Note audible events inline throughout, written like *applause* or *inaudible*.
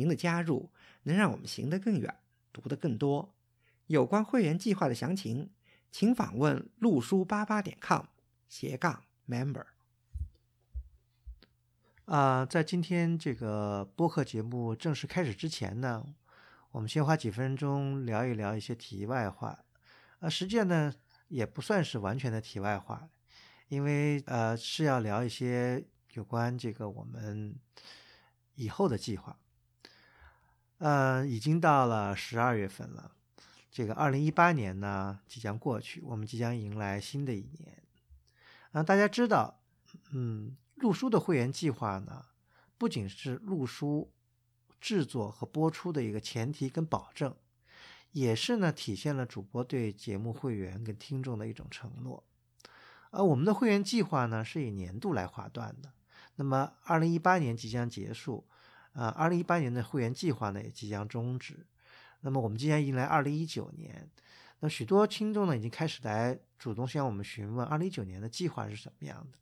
您的加入能让我们行得更远，读得更多。有关会员计划的详情，请访问陆书八八点 com 斜杠 member。啊，在今天这个播客节目正式开始之前呢，我们先花几分钟聊一聊一些题外话。啊，实际上呢，也不算是完全的题外话，因为呃是要聊一些有关这个我们以后的计划。呃，已经到了十二月份了，这个二零一八年呢即将过去，我们即将迎来新的一年。啊，大家知道，嗯，录书的会员计划呢，不仅是录书制作和播出的一个前提跟保证，也是呢体现了主播对节目会员跟听众的一种承诺。而我们的会员计划呢是以年度来划断的，那么二零一八年即将结束。啊，二零一八年的会员计划呢也即将终止，那么我们即将迎来二零一九年，那许多听众呢已经开始来主动向我们询问二零一九年的计划是什么样的。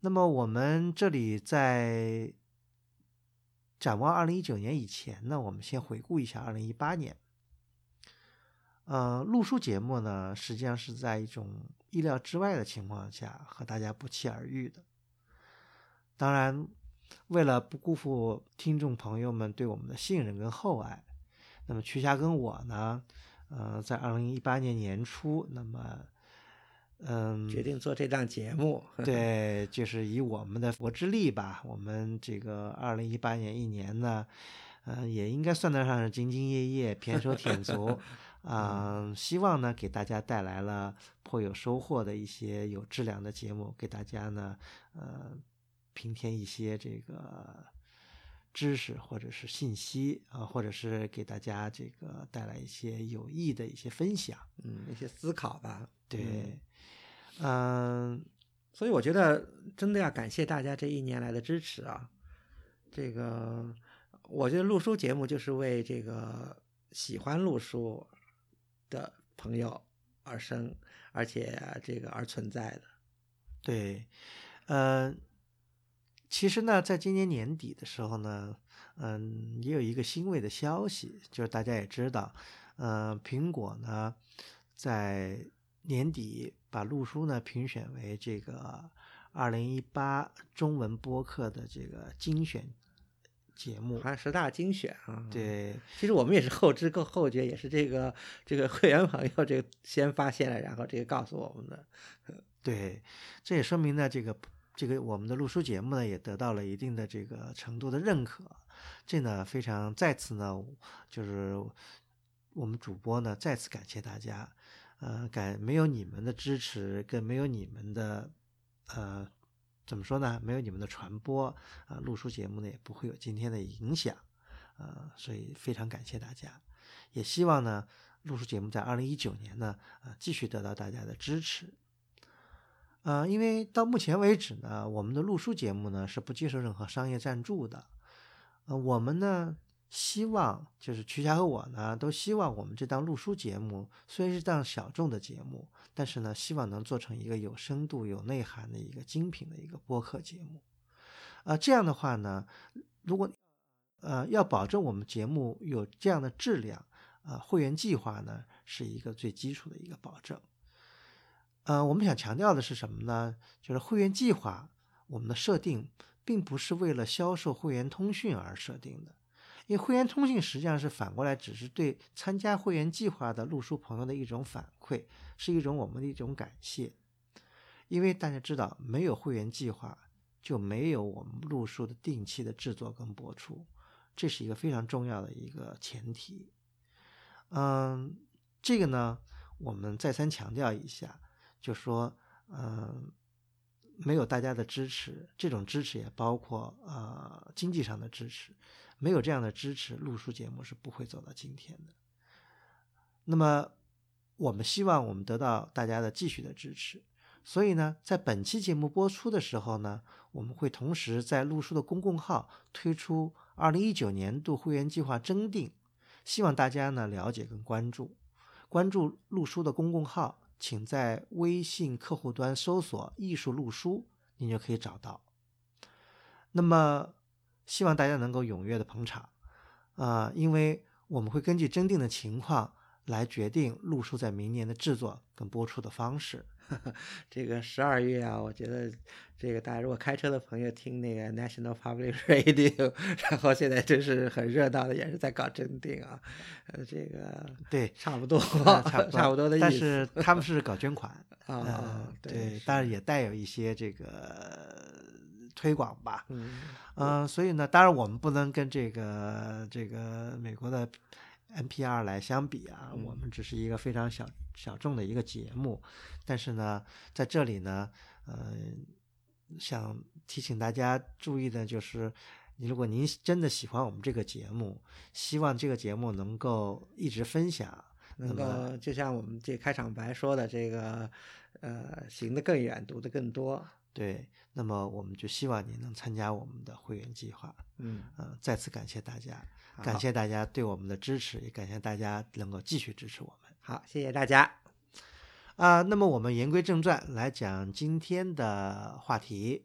那么我们这里在展望二零一九年以前呢，我们先回顾一下二零一八年。呃，录书节目呢实际上是在一种意料之外的情况下和大家不期而遇的，当然。为了不辜负听众朋友们对我们的信任跟厚爱，那么曲霞跟我呢，呃，在二零一八年年初，那么，嗯，决定做这档节目。对，就是以我们的佛之力吧，我们这个二零一八年一年呢，嗯，也应该算得上是兢兢业业、胼手挺足，*laughs* 啊，希望呢给大家带来了颇有收获的一些有质量的节目，给大家呢，呃。平添一些这个知识或者是信息啊，或者是给大家这个带来一些有益的一些分享，嗯，一些思考吧。对，嗯，所以我觉得真的要感谢大家这一年来的支持啊。这个，我觉得录书节目就是为这个喜欢录书的朋友而生，而且这个而存在的。对，嗯。其实呢，在今年年底的时候呢，嗯，也有一个欣慰的消息，就是大家也知道，呃，苹果呢，在年底把路书呢评选为这个二零一八中文播客的这个精选节目，好像十大精选啊。对，*laughs* 其实我们也是后知后后觉，也是这个这个会员朋友这个先发现了，然后这个告诉我们的。*laughs* 对，这也说明呢，这个。这个我们的录书节目呢，也得到了一定的这个程度的认可，这呢非常再次呢，就是我们主播呢再次感谢大家，呃，感没有你们的支持，跟没有你们的呃怎么说呢？没有你们的传播啊，录书节目呢也不会有今天的影响，呃，所以非常感谢大家，也希望呢录书节目在二零一九年呢，呃，继续得到大家的支持。呃，因为到目前为止呢，我们的录书节目呢是不接受任何商业赞助的。呃，我们呢希望就是曲霞和我呢都希望我们这档录书节目虽然是档小众的节目，但是呢希望能做成一个有深度、有内涵的一个精品的一个播客节目。呃，这样的话呢，如果呃要保证我们节目有这样的质量，呃，会员计划呢是一个最基础的一个保证。呃，我们想强调的是什么呢？就是会员计划，我们的设定并不是为了销售会员通讯而设定的，因为会员通讯实际上是反过来，只是对参加会员计划的路书朋友的一种反馈，是一种我们的一种感谢。因为大家知道，没有会员计划，就没有我们路书的定期的制作跟播出，这是一个非常重要的一个前提。嗯，这个呢，我们再三强调一下。就说，嗯，没有大家的支持，这种支持也包括呃经济上的支持，没有这样的支持，录书节目是不会走到今天的。那么，我们希望我们得到大家的继续的支持。所以呢，在本期节目播出的时候呢，我们会同时在陆书的公共号推出二零一九年度会员计划征订，希望大家呢了解跟关注。关注陆书的公共号，请在微信客户端搜索“艺术录书”，您就可以找到。那么，希望大家能够踊跃的捧场啊，因为我们会根据真定的情况来决定录书在明年的制作跟播出的方式。*laughs* 这个十二月啊，我觉得这个大家如果开车的朋友听那个 National Public *laughs* Radio，然后现在真是很热闹的，也是在搞征订啊，呃，这个对，差不多，*laughs* 差差不多的意思。但是他们是搞捐款啊，对，当然也带有一些这个推广吧，嗯嗯，所以呢，当然我们不能跟这个这个美国的。NPR 来相比啊，我们只是一个非常小小众的一个节目，但是呢，在这里呢，呃，想提醒大家注意的就是，如果您真的喜欢我们这个节目，希望这个节目能够一直分享，能够就像我们这开场白说的这个，呃，行得更远，读得更多。对，那么我们就希望您能参加我们的会员计划。嗯，呃，再次感谢大家。感谢大家对我们的支持，也感谢大家能够继续支持我们。好，谢谢大家。啊，那么我们言归正传，来讲今天的话题。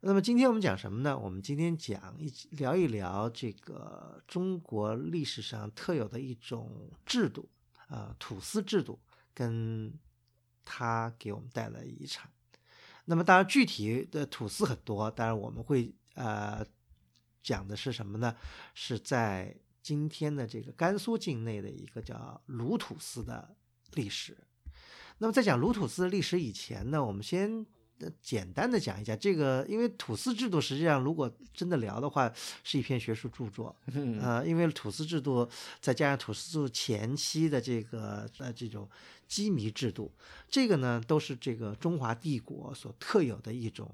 那么今天我们讲什么呢？我们今天讲一聊一聊这个中国历史上特有的一种制度啊，土司制度，跟它给我们带来遗产。那么当然，具体的土司很多，当然我们会呃。讲的是什么呢？是在今天的这个甘肃境内的一个叫鲁土司的历史。那么在讲鲁土司的历史以前呢，我们先简单的讲一下这个，因为土司制度实际上如果真的聊的话，是一篇学术著作。呃，因为土司制度再加上土司制度前期的这个呃这种羁縻制度，这个呢都是这个中华帝国所特有的一种。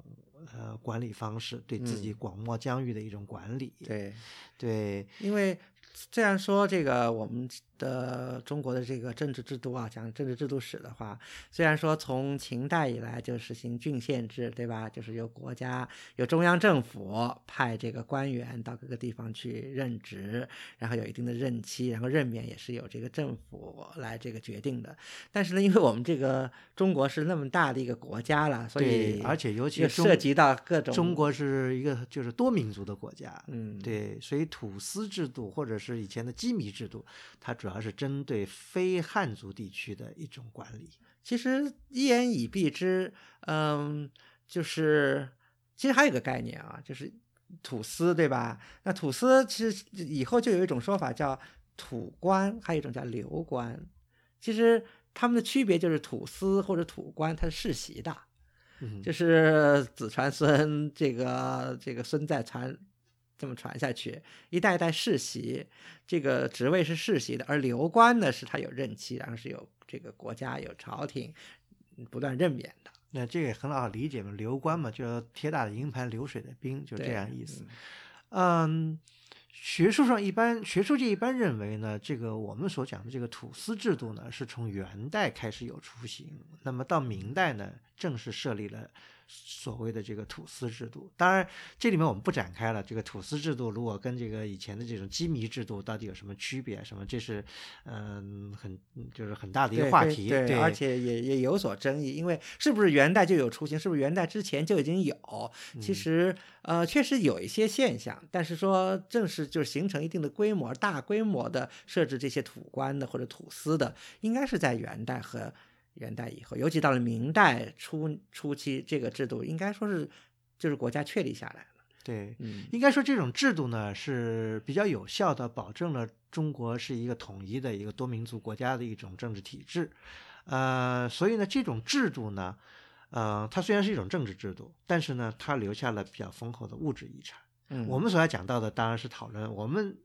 呃，管理方式对自己广袤疆域的一种管理，对，对，因为虽然说这个我们。的中国的这个政治制度啊，讲政治制度史的话，虽然说从秦代以来就实行郡县制，对吧？就是由国家、由中央政府派这个官员到各个地方去任职，然后有一定的任期，然后任免也是由这个政府来这个决定的。但是呢，因为我们这个中国是那么大的一个国家了，所以而且尤其涉及到各种中国是一个就是多民族的国家，嗯，对，所以土司制度或者是以前的羁縻制度，它主。主要是针对非汉族地区的一种管理。其实一言以蔽之，嗯，就是其实还有个概念啊，就是土司，对吧？那土司其实以后就有一种说法叫土官，还有一种叫流官。其实他们的区别就是土司或者土官，它是世袭的，就是子传孙，这个这个孙再传。这么传下去，一代一代世袭，这个职位是世袭的，而流官呢，是他有任期，然后是有这个国家有朝廷不断任免的。那这个很好理解嘛，流官嘛，就铁打的营盘流水的兵，就这样意思。嗯，学术上一般，学术界一般认为呢，这个我们所讲的这个土司制度呢，是从元代开始有雏形，那么到明代呢，正式设立了。所谓的这个土司制度，当然这里面我们不展开了。这个土司制度如果跟这个以前的这种羁縻制度到底有什么区别？什么？这是嗯，很就是很大的一个话题。对，而且也也有所争议，因为是不是元代就有雏形？是不是元代之前就已经有？其实呃，确实有一些现象，但是说正是就是形成一定的规模、大规模的设置这些土官的或者土司的，应该是在元代和。元代以后，尤其到了明代初初期，这个制度应该说是就是国家确立下来了。对，嗯，应该说这种制度呢是比较有效的，保证了中国是一个统一的一个多民族国家的一种政治体制。呃，所以呢，这种制度呢，呃，它虽然是一种政治制度，但是呢，它留下了比较丰厚的物质遗产。嗯，我们所要讲到的当然是讨论我们。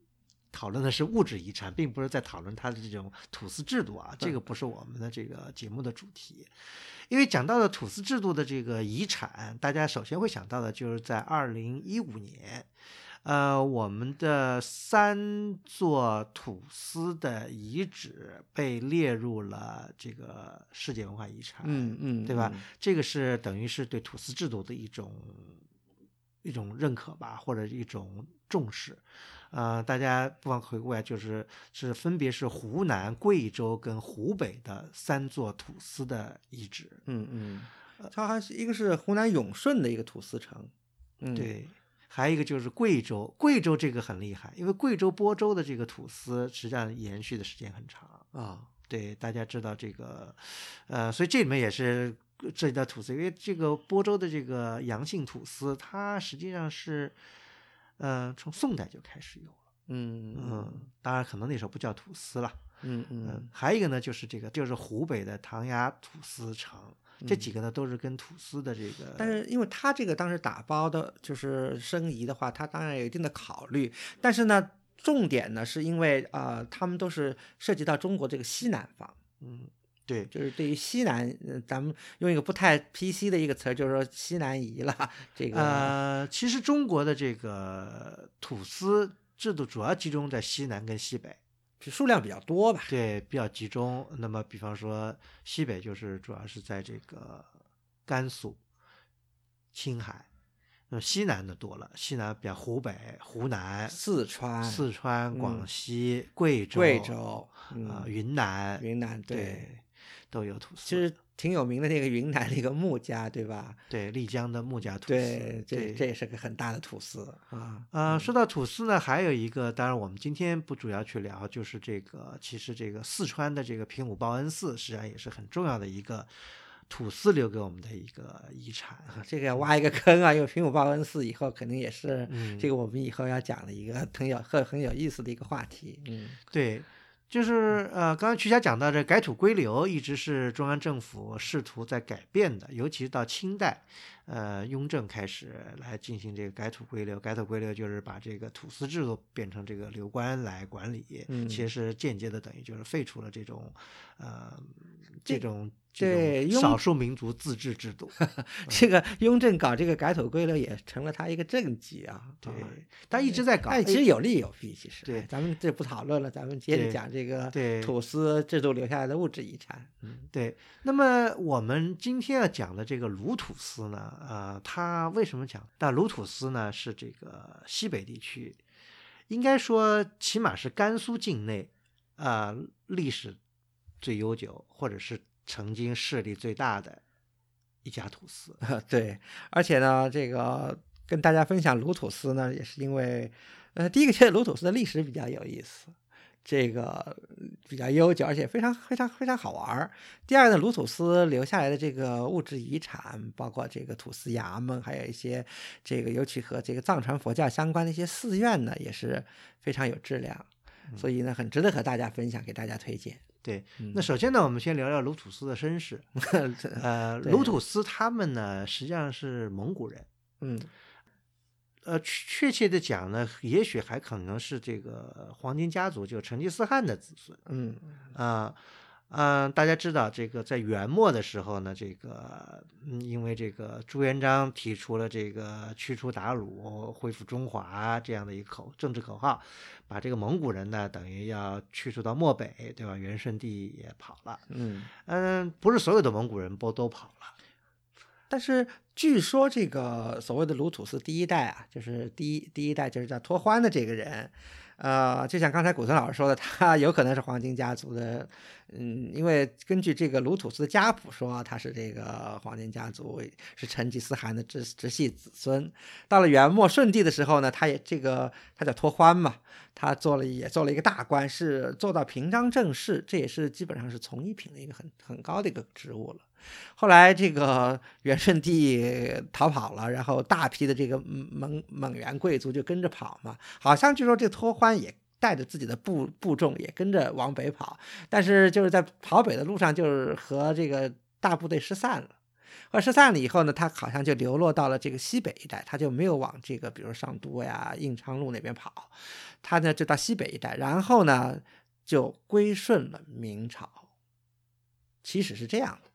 讨论的是物质遗产，并不是在讨论它的这种土司制度啊，这个不是我们的这个节目的主题。因为讲到的土司制度的这个遗产，大家首先会想到的就是在二零一五年，呃，我们的三座土司的遗址被列入了这个世界文化遗产，嗯嗯，对吧？嗯？这个是等于是对土司制度的一种一种认可吧，或者一种重视。呃，大家不妨回顾下，就是是分别是湖南、贵州跟湖北的三座土司的遗址。嗯嗯，它还是一个是湖南永顺的一个土司城，嗯，对，还有一个就是贵州，贵州这个很厉害，因为贵州播州的这个土司实际上延续的时间很长。啊，对，大家知道这个，呃，所以这里面也是涉及到土司，因为这个播州的这个阳性土司，它实际上是，呃，从宋代就开始有了。嗯嗯，当然可能那时候不叫土司了。嗯嗯嗯，还有一个呢，就是这个就是湖北的唐崖土司城，这几个呢都是跟土司的这个，嗯但是因为他这个当时打包的就是申遗的话，他当然有一定的考虑，但是呢，重点呢是因为啊、呃他们都是涉及到中国这个西南方。嗯，对，就是对于西南，呃咱们用一个不太 PC 的一个词儿，就是说西南夷了。这个，呃，其实中国的这个土司制度主要集中在西南跟西北。数量比较多吧。对，比较集中。那么，比方说西北就是主要是在这个甘肃、青海，那么西南的多了，西南比较湖北、湖南、四川、四川、广嗯西、贵州、贵州、啊、嗯、云南、云南，对都有土司。其实挺有名的那个云南的一个木家，对吧？对丽江的木家土司，对，这对这也是个很大的土司啊。呃，说到土司呢，还有一个，当然我们今天不主要去聊，就是这个，其实这个四川的这个平武报恩寺，实际上也是很重要的一个土司留给我们的一个遗产。啊，这个要挖一个坑啊！因为平武报恩寺以后肯定也是嗯这个我们以后要讲的一个很有很很有意思的一个话题。嗯对，就是呃，刚刚曲霞讲到这改土归流，一直是中央政府试图在改变的，尤其是到清代，呃，雍正开始来进行这个改土归流。改土归流就是把这个土司制度变成这个流官来管理，嗯其实间接的等于就是废除了这种呃这种对少数民族自治制度。*laughs* 这个雍正搞这个改土归流也成了他一个政绩啊。对啊，他一直在搞，但其实有利有弊，其实。对哎咱们这不讨论了，咱们接着讲这个对土司制度留下来的物质遗产。嗯对，那么我们今天要讲的这个鲁土司呢，呃，他为什么讲？那鲁土司呢是这个西北地区，应该说起码是甘肃境内，啊，历史最悠久，或者是曾经势力最大的一家土司。*laughs* 对，而且呢，这个跟大家分享鲁土司呢，也是因为，呃，第一个觉得鲁土司的历史比较有意思，这个比较悠久，而且非常非常非常好玩儿。第二呢，鲁土司留下来的这个物质遗产，包括这个土司衙门，还有一些这个尤其和这个藏传佛教相关的一些寺院呢，也是非常有质量，所以呢，很值得和大家分享，给大家推荐。对，嗯那首先呢，我们先聊聊卢土司的身世。*laughs* 呃，*laughs* 对鲁土司他们呢，实际上是蒙古人。嗯呃，确确切的讲呢，也许还可能是这个黄金家族，就成吉思汗的子孙嗯啊。嗯、大家知道这个在元末的时候呢，这个嗯，因为这个朱元璋提出了这个驱除鞑虏、恢复中华这样的一个口政治口号，把这个蒙古人呢等于要驱逐到漠北，对吧？元顺帝也跑了，嗯。嗯，不是所有的蒙古人都都跑了，但是据说这个所谓的鲁土司第一代啊，就是第一第一代就是叫脱欢的这个人，呃，就像刚才古村老师说的，他有可能是黄金家族的，嗯，因为根据这个鲁土司的家谱说，他是这个黄金家族，是成吉思汗的直直系子孙。到了元末顺帝的时候呢，他也这个他叫拓欢嘛，他做了也做了一个大官，是做到平章政事，这也是基本上是从一品的一个很很高的一个职务了。后来这个 *laughs* 元顺帝逃跑了，然后大批的这个蒙蒙元贵族就跟着跑嘛，好像据说这个托欢也带着自己的部部众也跟着往北跑，但是就是在跑北的路上，就是和这个大部队失散了。而失散了以后呢，他好像就流落到了这个西北一带，他就没有往这个比如上都呀、应昌路那边跑，他呢就到西北一带，然后呢就归顺了明朝。其实是这样的。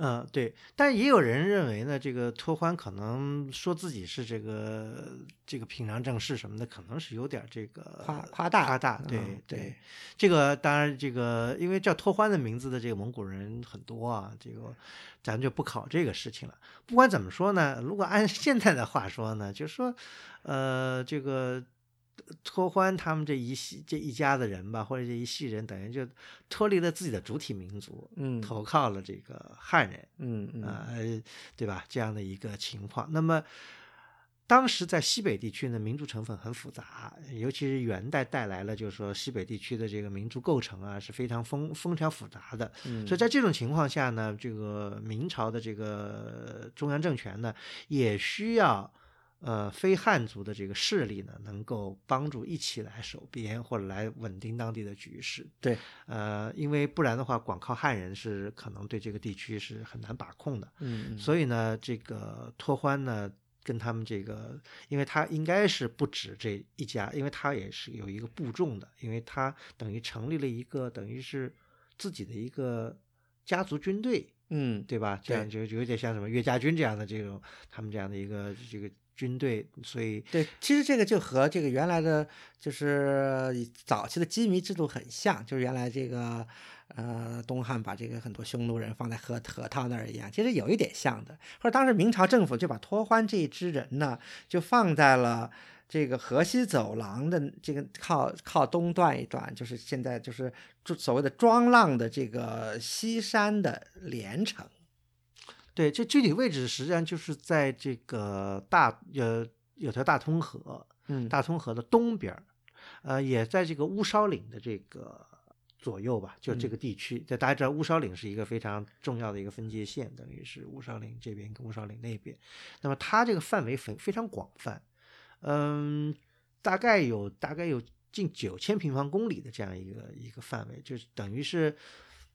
嗯，对，但也有人认为呢，这个托欢可能说自己是这个这个平常正事什么的，可能是有点这个夸夸大夸大。对、嗯对对，这个当然这个因为叫托欢的名字的这个蒙古人很多啊，这个咱就不考这个事情了。不管怎么说呢，如果按现在的话说呢，就是说，呃，这个。托欢他们这一系这一家子人吧，或者这一系人，等于就脱离了自己的主体民族，嗯投靠了这个汉人，嗯嗯呃，对吧？这样的一个情况。那么，当时在西北地区呢，民族成分很复杂，尤其是元代带来了，就是说西北地区的这个民族构成啊是非常丰丰条复杂的。嗯，所以在这种情况下呢，这个明朝的这个中央政权呢，也需要。呃，非汉族的这个势力呢，能够帮助一起来守边或者来稳定当地的局势。对，呃，因为不然的话，光靠汉人是可能对这个地区是很难把控的。嗯嗯所以呢，这个拓欢呢，跟他们这个，因为他应该是不止这一家，因为他也是有一个部众的，因为他等于成立了一个等于是自己的一个家族军队，嗯对吧？这样就就有点像什么岳家军这样的这种他们这样的一个这个军队，所以对，其实这个就和这个原来的就是早期的羁縻制度很像，就是原来这个呃东汉把这个很多匈奴人放在河河套那儿一样，其实有一点像的。或者当时明朝政府就把托欢这一支人呢，就放在了。这个河西走廊的这个靠靠东段一段，就是现在就是所谓的庄浪的这个西山的连城。对这具体位置实际上就是在这个大呃有条大通河，嗯大通河的东边儿，呃，也在这个乌梢岭的这个左右吧，就这个地区。这、大家知道乌梢岭是一个非常重要的一个分界线，等于是乌梢岭这边跟乌梢岭那边。那么它这个范围非非常广泛，嗯，大概有大概有近九千平方公里的这样一个一个范围，就是等于是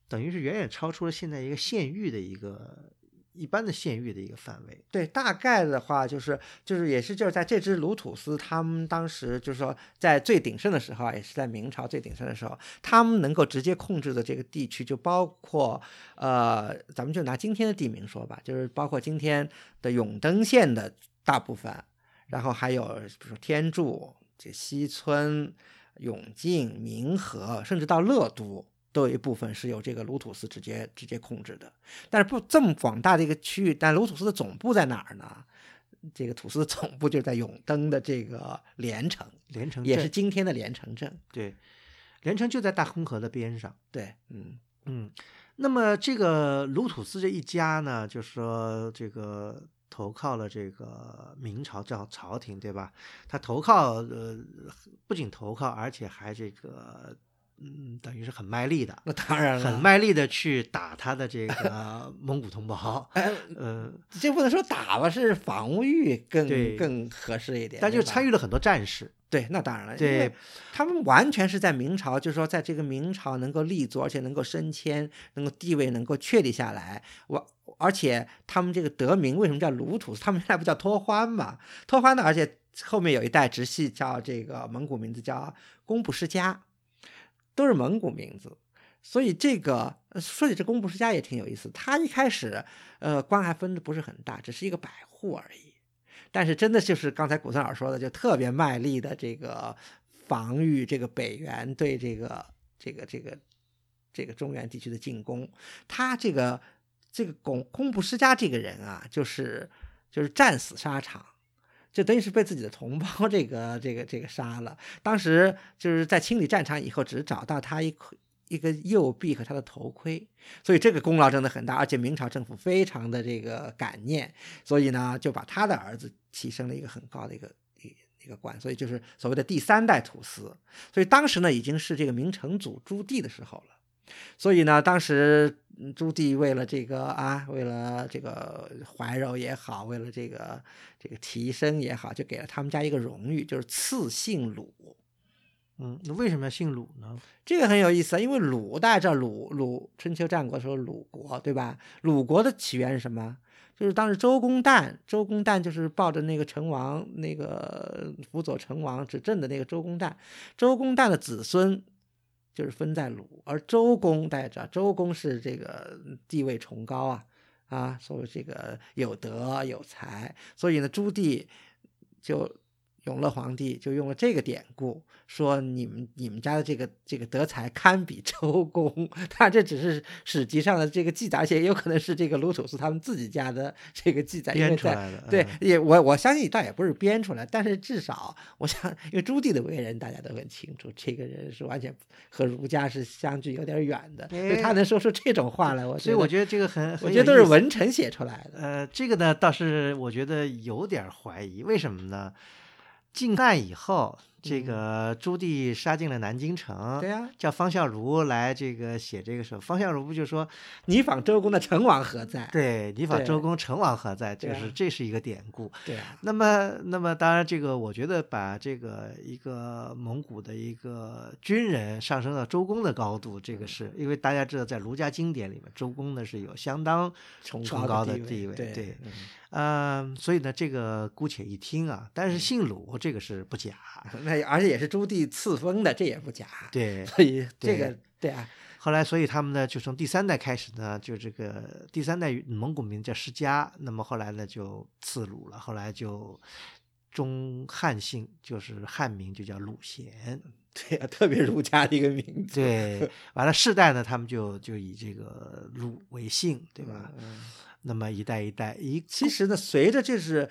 等于是远远超出了现在一个县域的一个一般的县域的一个范围。对，大概的话就是就是也是就是在这支鲁土司他们当时就是说在最鼎盛的时候，也是在明朝最鼎盛的时候，他们能够直接控制的这个地区就包括呃，咱们就拿今天的地名说吧，就是包括今天的永登县的大部分，然后还有比如说天柱、这西村、永靖、民和，甚至到乐都。都有一部分是由这个卢土司直接直接控制的，但是不这么广大的一个区域，但卢土司的总部在哪儿呢？这个土司的总部就在永登的这个连城，连城也是今天的连城镇。对，连城就在大通河的边上。对，嗯嗯，那么这个卢土司这一家呢，就说这个投靠了这个明朝叫朝廷，对吧？他投靠呃，不仅投靠，而且还这个嗯，等于是很卖力的，那当然了，很卖力的去打他的这个 *laughs* 蒙古同胞。哎，*laughs* 呃，这不能说打吧，是防御更更合适一点。但就参与了很多战事。对，那当然了，因对为他们完全是在明朝，就是说在这个明朝能够立足，而且能够升迁，能够地位能够确立下来。我而且他们这个得名为什么叫卢土？他们原来不叫托欢嘛？托欢的，而且后面有一代直系叫这个蒙古名字叫工部世家，都是蒙古名字。所以这个说起这工部世家也挺有意思，他一开始呃官还分的不是很大，只是一个百户而已。但是真的就是刚才古森老说的，就特别卖力的这个防御这个北元对这个这个这个这个中原地区的进攻。他这个这个公工部世家这个人啊，就是就是战死沙场。就等于是被自己的同胞 *laughs* 这个这个这个杀了。当时就是在清理战场以后，只找到他一一个右臂和他的头盔，所以这个功劳真的很大，而且明朝政府非常的这个感念，所以呢就把他的儿子提升了一个很高的一个一一个官，所以就是所谓的第三代土司。所以当时呢已经是这个明成祖朱棣的时候了。所以呢，当时嗯朱棣为了这个啊，为了这个怀柔也好，为了这个这个提升也好，就给了他们家一个荣誉，就是赐姓鲁。嗯，那为什么要姓鲁呢？这个很有意思啊，因为鲁大家知道鲁鲁春秋战国的时候鲁国对吧？鲁国的起源是什么？就是当时周公旦，周公旦就是抱着那个成王那个辅佐成王执政的那个周公旦，周公旦的子孙就是分在鲁，而周公带着，周公是这个地位崇高啊，啊，所以这个有德有才，所以呢，朱棣就永乐皇帝就用了这个典故，说你们你们家的这个这个德才堪比周公。*laughs* 他，这只是史籍上的这个记载，而且也有可能是这个卢土司他们自己家的这个记载，编出来的。对嗯，也我我相信倒也不是编出来，但是至少我想，因为朱棣的为人大家都很清楚，这个人是完全和儒家是相距有点远的，所以他能说出这种话来，我所以我觉觉得这个很，我觉得都是文臣写出来的。呃，这个呢倒是我觉得有点怀疑，为什么呢？进站以后，这嗯个朱棣杀进了南京城，对呀、叫方孝孺来这个写这个时候，方孝孺不就说，你访周公的成王何在？对你访周公，成王何在？就是这是一个典故。对啊，那么，那么当然，这个我觉得把这个一个蒙古的一个军人上升到周公的高度，这个是因为大家知道，在儒家经典里面，周公呢是有相当崇崇高的地位，对对，嗯嗯，所以呢，这个姑且一听啊，但是姓鲁这个是不假，*laughs* 那而且也是朱棣赐封的，这也不假。对。所以这个对啊，后来，所以他们呢，就从第三代开始呢，就这个第三代蒙古名叫释迦，那么后来呢就赐鲁了，后来就中汉姓，就是汉名就叫鲁贤。对啊，特别儒家的一个名字，对，完了世代呢，他们就就以这个鲁为姓，对吧？嗯那么一代一代一其实呢，随着就是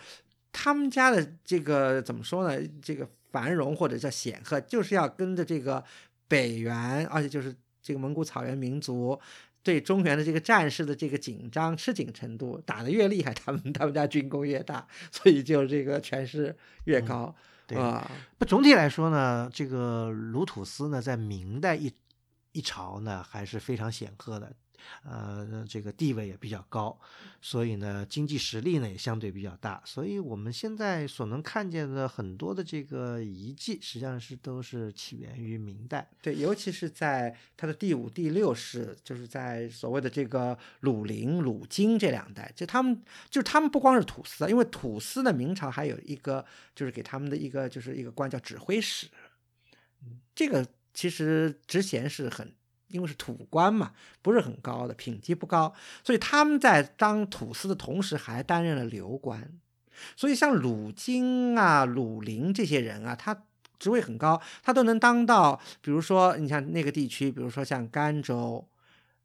他们家的这个怎么说呢，这个繁荣或者叫显赫，就是要跟着这个北元，而且就是这个蒙古草原民族对中原的这个战事的这个紧张吃紧程度打得越厉害，他们他们家军功越大，所以就这个权势越高、对啊。不，总体来说呢，这个鲁土司呢，在明代一一朝呢，还是非常显赫的，呃，这个地位也比较高，所以呢，经济实力呢也相对比较大，所以我们现在所能看见的很多的这个遗迹，实际上是都是起源于明代。对，尤其是在它的第五、第六世，就是在所谓的这个鲁陵、鲁京这两代，就他们就是他们不光是土司啊，因为土司呢，明朝还有一个就是给他们的一个就是一个官叫指挥使，这个其实职衔是很。因为是土官嘛，不是很高的，品级不高，所以他们在当土司的同时还担任了流官。所以像鲁京啊、鲁陵这些人啊，他职位很高，他都能当到，比如说你像那个地区，比如说像甘州，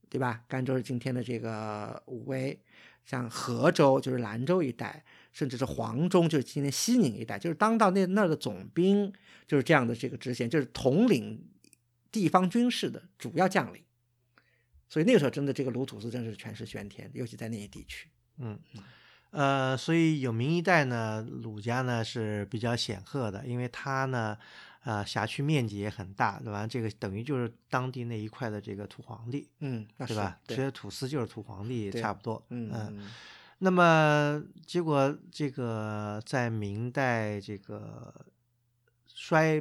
对吧？甘州是今天的这个武威，像河州就是兰州一带，甚至是黄忠就是今天西宁一带，就是当到那那儿的总兵，就是这样的这个职衔，就是统领地方军事的主要将领。所以那个时候真的这个鲁土司真是权势喧天，尤其在那些地区。嗯，呃，所以有明一代呢，鲁家呢是比较显赫的，因为他呢，呃，辖区面积也很大，对吧？这个等于就是当地那一块的这个土皇帝，嗯，对吧？其对，实土司就是土皇帝，差不多。嗯嗯。嗯那么结果这个在明代这个衰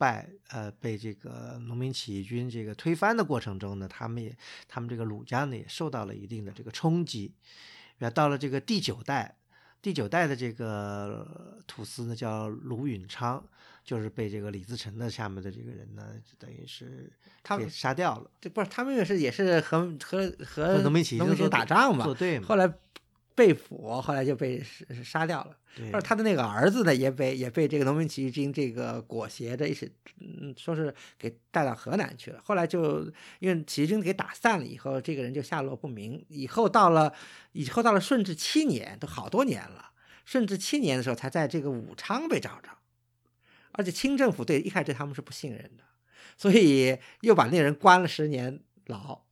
败，呃，被这个农民起义军这个推翻的过程中呢，他们也他们这个鲁家呢也受到了一定的这个冲击。然后到了这个第九代，第九代的这个土司呢叫鲁允昌，就是被这个李自成的下面的这个人呢，就等于是他们杀掉了，这不是他们也是也是和和和和农民起义农民起义军打仗嘛作，对嘛？后来被俘，后来就被杀杀掉了。对而他的那个儿子呢，也被也被这个农民起义军这个裹挟着一起，嗯，说是给带到河南去了。后来就因为起义军给打散了以后，这个人就下落不明。以后到了以后到了顺治七年，都好多年了。顺治七年的时候，才在这个武昌被找着，而且清政府对一开始对他们是不信任的，所以又把那人关了十年牢。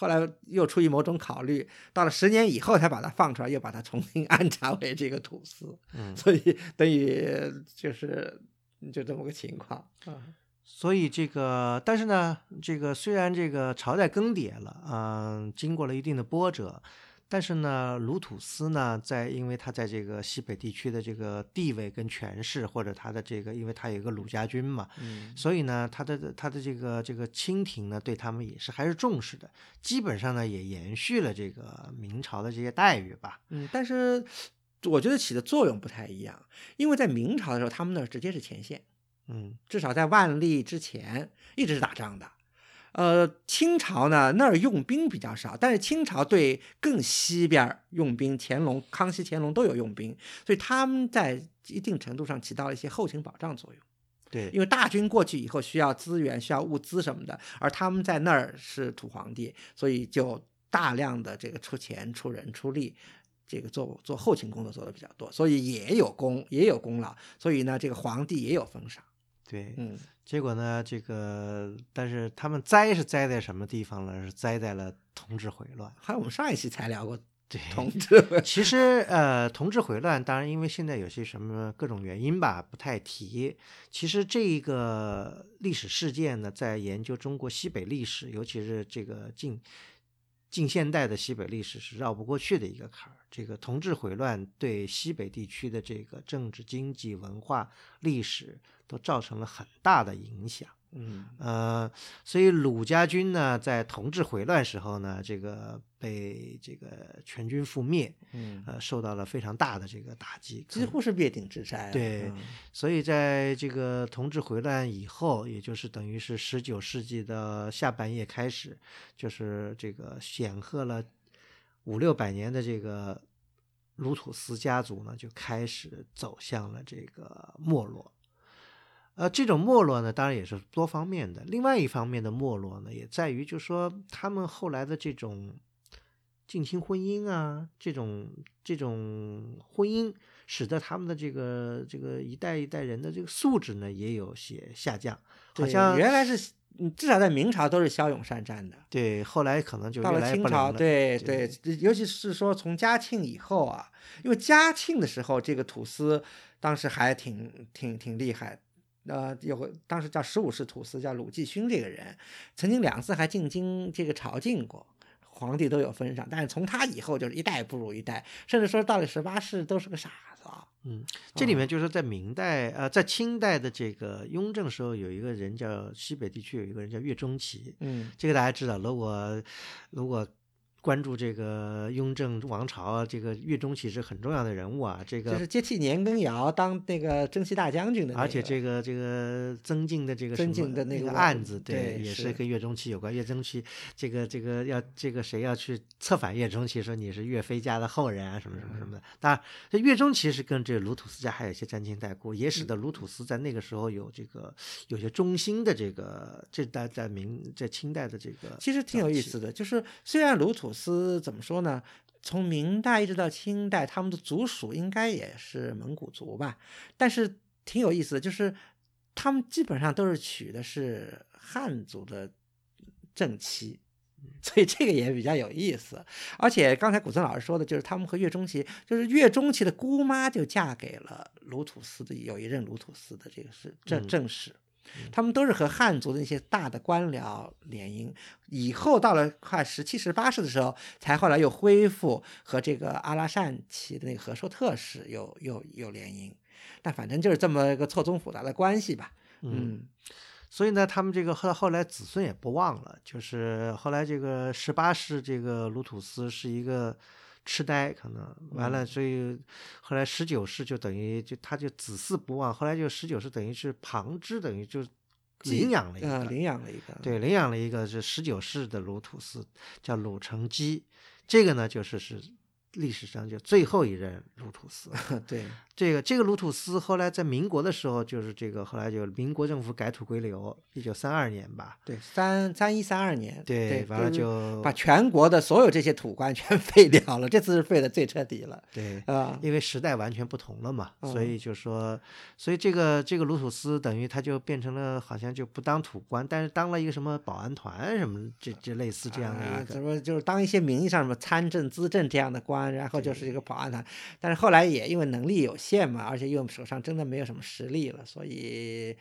后来又出于某种考虑，到了十年以后才把它放出来，又把它重新 *laughs* 安插为这个土司，嗯，所以等于就是就这么个情况啊。所以这个，但是呢，这个虽然这个朝代更迭了，嗯、经过了一定的波折，但是呢，鲁土司呢，在因为他在这个西北地区的这个地位跟权势，或者他的这个，因为他有一个鲁家军嘛，嗯所以呢，他的他的这个这个清廷呢，对他们也是还是重视的，基本上呢，也延续了这个明朝的这些待遇吧。嗯，但是我觉得起的作用不太一样，因为在明朝的时候，他们那儿直接是前线，嗯至少在万历之前一直是打仗的。呃，清朝呢那儿用兵比较少，但是清朝对更西边儿用兵，乾隆、康熙、乾隆都有用兵，所以他们在一定程度上起到了一些后勤保障作用。对，因为大军过去以后需要资源、需要物资什么的，而他们在那儿是土皇帝，所以就大量的这个出钱、出人、出力，这个做做后勤工作做的比较多，所以也有功，也有功劳。所以呢，这个皇帝也有封赏。对，嗯，结果呢，这个但是他们栽是栽在什么地方了？是栽在了同治回乱。还有我们上一期才聊过对，同治毁其实呃，同治回乱，当然因为现在有些什么各种原因吧，不太提。其实这一个历史事件呢，在研究中国西北历史，尤其是这个近近现代的西北历史，是绕不过去的一个坎儿。这个同治回乱对西北地区的这个政治、经济、文化、历史都造成了很大的影响。嗯呃，所以鲁家军呢，在同治回乱时候呢，这个被这个全军覆灭，嗯，呃，受到了非常大的这个打击，几乎是灭顶之灾啊。对嗯所以在这个同治回乱以后，也就是等于是十九世纪的下半叶开始，就是这个显赫了五六百年的这个鲁土司家族呢，就开始走向了这个没落。呃，这种没落呢，当然也是多方面的。另外一方面的没落呢，也在于，就是说他们后来的这种近亲婚姻啊，这种这种婚姻，使得他们的这个这个一代一代人的这个素质呢，也有些下降。好像原来是，嗯至少在明朝都是骁勇善战的。对，后来可能就到了清朝，对对，尤其是说从嘉庆以后啊，因为嘉庆的时候，这个土司当时还挺挺挺厉害。呃，有个当时叫十五世土司，叫鲁继勋这个人，曾经两次还进京这个朝觐过，皇帝都有封赏。但是从他以后就是一代不如一代，甚至说到了十八世都是个傻子啊。嗯，这里面就是在明代，呃，在清代的这个雍正时候，有一个人叫西北地区有一个人叫岳钟琪，嗯，这个大家知道，如果如果关注这个雍正王朝啊，这个岳钟琪是很重要的人物啊，这个就是接替年羹尧当那个征西大将军的、那个，而且这个这个曾静的这个增什么那进的那个案子，对是也是跟岳钟琪有关。岳钟琪这个这个要这个谁要去策反岳钟琪，说你是岳飞家的后人啊，什么什么什么的。当然，这岳钟琪是跟这个卢土司家还有一些沾亲带故，也使得卢土司在那个时候有这个有些中心的这个这在在明在清代的这个其实挺有意思的，就是虽然卢土司怎么说呢，从明代一直到清代，他们的族属应该也是蒙古族吧，但是挺有意思的，就是他们基本上都是娶的是汉族的正妻。所以这个也比较有意思，而且刚才古森老师说的，就是他们和岳钟琪，就是岳钟琪的姑妈就嫁给了鲁土司的有一任鲁土司的这个是正嗯正室，他们都是和汉族的那些大的官僚联姻，以后到了快十七、十八世的时候，才后来又恢复和这个阿拉善旗的那个和硕特氏有有有联姻。但反正就是这么一个错综复杂的关系吧。嗯所以呢，他们这个后后来子孙也不忘了，就是后来这个十八世这个鲁土司是一个痴呆，可能完了，所以后来十九世就等于就他就子嗣不忘，后来就十九世等于是旁支，等于就领养了一呃，个，领养了一个。对，领养了一个是十九世的鲁土司，叫鲁成基，这个呢就是是历史上就最后一任鲁土司。*laughs* 对，这个这个鲁土司后来在民国的时候，就是这个后来就民国政府改土归流，一九三二年吧，对，三三一三二年，对，完了就把全国的所有这些土官全 *laughs* 废掉了，这次是废的最彻底了对，啊。因为时代完全不同了嘛，所嗯以就说，所以这个这个鲁土司等于他就变成了好像就不当土官，但是当了一个什么保安团什么，这这类似这样的啊一个，怎么就是当一些名义上什么参政、资政这样的官，然后就是一个保安团，但是后来也因为能力有限嘛，而且又手上真的没有什么实力了，所以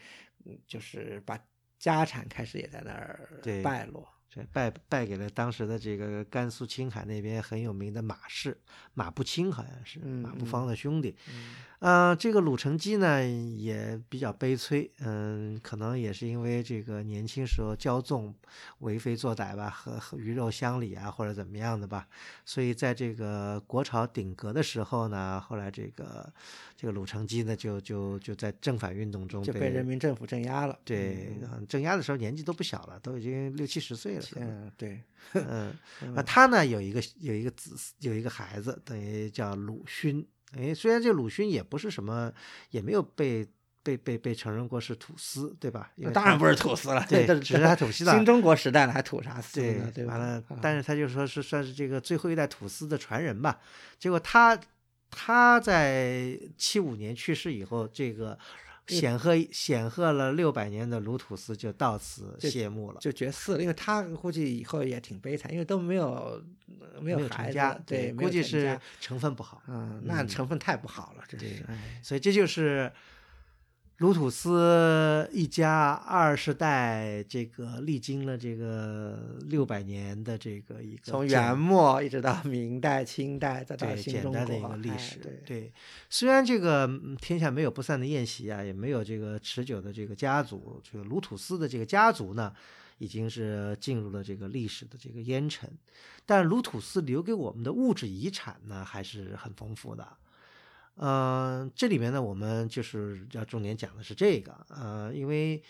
嗯就是把家产开始也在那儿败落。这败败给了当时的这个甘肃青海那边很有名的马氏马步青，好像是嗯马步芳的兄弟。嗯呃，这个鲁成基呢也比较悲催，嗯，可能也是因为这个年轻时候骄纵、为非作歹吧，和和鱼肉乡里啊，或者怎么样的吧，所以在这个国朝顶格的时候呢，后来这个这个鲁成基呢就就就在正反运动中就被人民政府镇压了。对嗯镇压的时候年纪都不小了，都已经六七十岁了，嗯，对，嗯。*laughs* 嗯啊，他呢有一个有一个子有一个孩子，等于叫鲁勋。哎，虽然这鲁迅也不是什么，也没有被被被被承认过是土司，对吧？当然不是土司了，对这只是他土司了 *laughs* 新中国时代了，还土啥司对呢？对？完了啊，但是他就说是算是这个最后一代土司的传人吧。结果他他在七五年去世以后，这个显赫显赫了六百年的卢土斯就到此谢幕了。就绝嗣了，因为他估计以后也挺悲惨，因为都没有呃没没有孩子对，估计是成分不好。嗯，那嗯成分太不好了，真是。哎所以这就是鲁土司一家二十代，这个历经了这个六百年的这个一个从元末一直到明代、清代，再到对新中简单的一个历史。对，虽然这个嗯天下没有不散的宴席啊，也没有这个持久的这个家族，这个鲁土司的这个家族呢，已经是进入了这个历史的这个烟尘，但鲁土司留给我们的物质遗产呢，还是很丰富的。嗯、这里面呢，我们就是要重点讲的是这个，呃，因为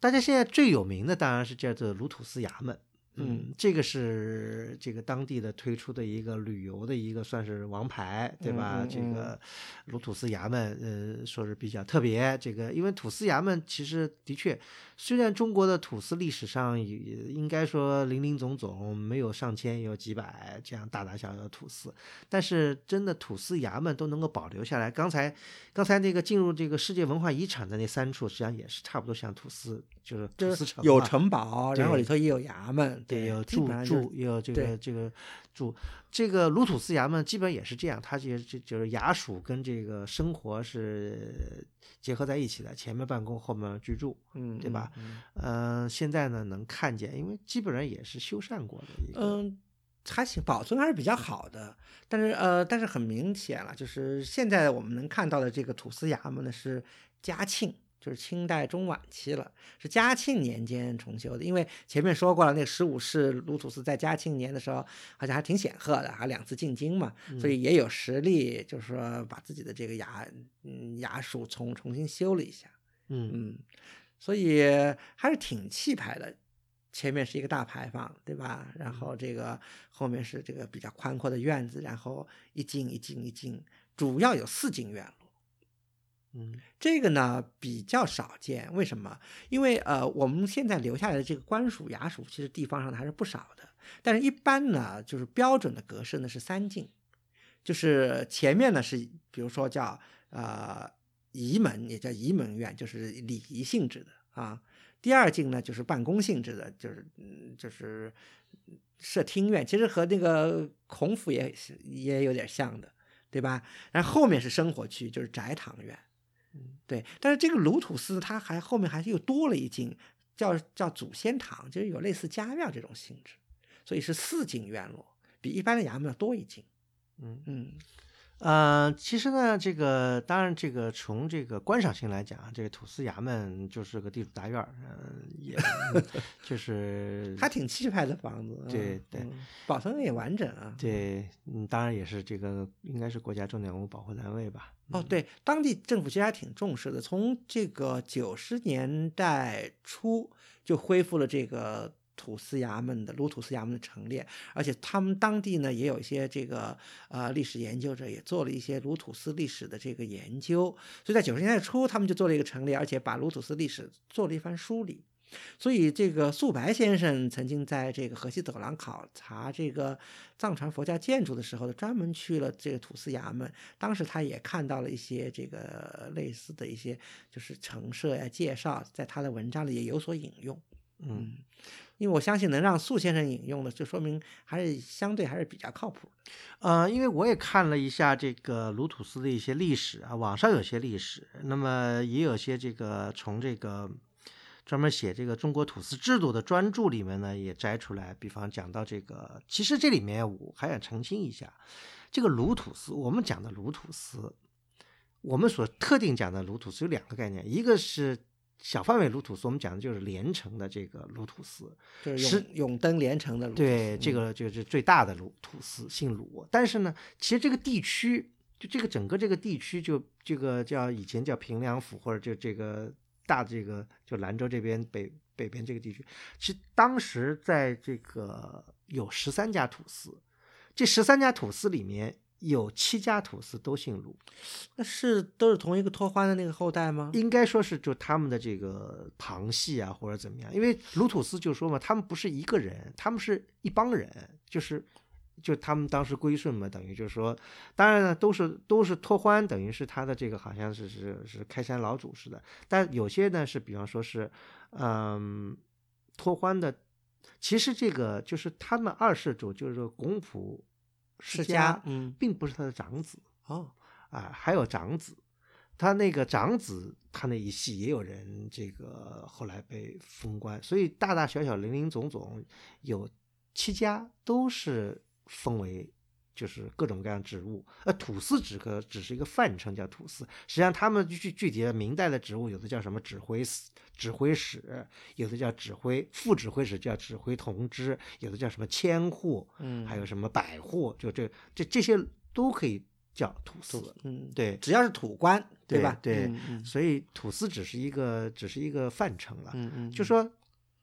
大家现在最有名的当然是叫做卢土斯衙门，嗯，这个是这个当地的推出的一个旅游的一个算是王牌，对吧？嗯嗯这个鲁土司衙门，呃，说是比较特别。这个因为土司衙门其实的确，虽然中国的土司历史上也应该说林林总总，没有上千也有几百这样大大小小的土司，但是真的土司衙门都能够保留下来。刚才刚才那个进入这个世界文化遗产的那三处，实际上也是差不多像土司，就是土司城有城堡，然后里头也有衙门，对，有基驻本上就是驻，也有这个这个住。这个鲁土司衙门基本也是这样，它就就就是衙署跟这个生活是结合在一起的，前面办公，后面居住。嗯，对吧嗯？嗯、现在呢能看见，因为基本上也是修缮过的一个。嗯，还行，保存还是比较好的。但是呃，但是很明显了，就是现在我们能看到的这个土司衙门呢是嘉庆，就是清代中晚期了，是嘉庆年间重修的。因为前面说过了，那十五世鲁土司在嘉庆年的时候好像还挺显赫的，还两次进京嘛，所以也有实力，就是说把自己的这个衙嗯衙署重重新修了一下。嗯嗯，所以还是挺气派的。前面是一个大牌坊，对吧？然后这个后面是这个比较宽阔的院子，然后一进一进一进，主要有四进院落。嗯这个呢比较少见，为什么？因为呃，我们现在留下来的这个官署、衙署，其实地方上的还是不少的。但是，一般呢，就是标准的格式呢是三进，就是前面呢是，比如说叫呃仪门，也叫仪门院，就是礼仪性质的啊。第二进呢就是办公性质的，就是嗯就是设厅院，其实和那个孔府也是也有点像的，对吧？然后后面是生活区，就是宅堂院。对，但是这个鲁土司它还后面还是又多了一进，叫叫祖先堂，就是有类似家庙这种性质，所以是四进院落，比一般的衙门要多一进。嗯嗯呃，其实呢，这个当然，这个从这个观赏性来讲啊，这个土司衙门就是个地主大院儿，嗯、也嗯就是 *laughs* 还挺气派的房子。嗯对对嗯保存的也完整啊。对，嗯，当然也是这个应该是国家重点文物保护单位吧。哦，对，当地政府其实还挺重视的，从这个九十年代初就恢复了这个土司衙门的鲁土司衙门的陈列，而且他们当地呢也有一些这个呃历史研究者也做了一些鲁土司历史的这个研究，所以在九十年代初他们就做了一个陈列，而且把鲁土司历史做了一番梳理。所以，这个素白先生曾经在这个河西走廊考察这个藏传佛教建筑的时候，专门去了这个土司衙门。当时他也看到了一些这个类似的一些就是陈设呀、介绍，在他的文章里也有所引用。嗯，因为我相信能让素先生引用的，就说明还是相对还是比较靠谱的。呃，因为我也看了一下这个鲁土司的一些历史啊，网上有些历史，那么也有些这个从这个专门写这个中国土司制度的专著里面呢，也摘出来，比方讲到这个，其实这里面我还想澄清一下，这个鲁土司，我们讲的鲁土司，我们所特定讲的鲁土司有两个概念，一个是小范围鲁土司，我们讲的就是连城的这个鲁土司，就是是永永登连城的鲁对，土司这个就是最大的鲁土司，姓鲁。但是呢，其实这个地区，就这个整个这个地区，就这个叫以前叫平凉府，或者就这个大这个就兰州这边北北边这个地区，其实当时在这个有十三家土司，这十三家土司里面有七家土司都姓鲁，那是都是同一个拓欢的那个后代吗？应该说是就他们的这个旁系啊，或者怎么样，因为鲁土司就说嘛，他们不是一个人，他们是一帮人，就是就他们当时归顺嘛，等于就是说，当然呢，都是都是拓欢，等于是他的这个好像是是是开山老祖似的，但有些呢是比方说是，嗯，拓欢的，其实这个就是他们二世祖就是说拱普世家家，，嗯，并不是他的长子，哦，啊，还有长子，他那个长子，他那一系也有人这个后来被封官，所以大大小小零零总总有七家都是封为就是各种各样职务。呃，土司只个只是一个泛称，叫土司。实际上，他们具具体的明代的职务，有的叫什么指挥司、指挥使，有的叫指挥副指挥使，叫指挥同知，有的叫什么千户，嗯，还有什么百户，就这这这些都可以叫土司。嗯，对，只要是土官，对吧？对所以土司只是一个只是一个范称了。嗯嗯，就说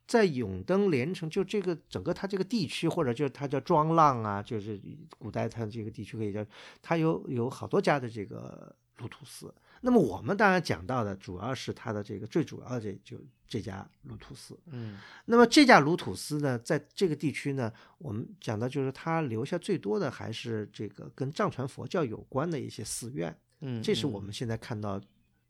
在永登连城，就这个整个它这个地区，或者就是它叫庄浪啊，就是古代它这个地区可以叫它有有好多家的这个鲁土司。那么我们当然讲到的主要是它的这个最主要的这就这家鲁土司。嗯那么这家鲁土司呢，在这个地区呢，我们讲到就是它留下最多的还是这个跟藏传佛教有关的一些寺院，嗯，这是我们现在看到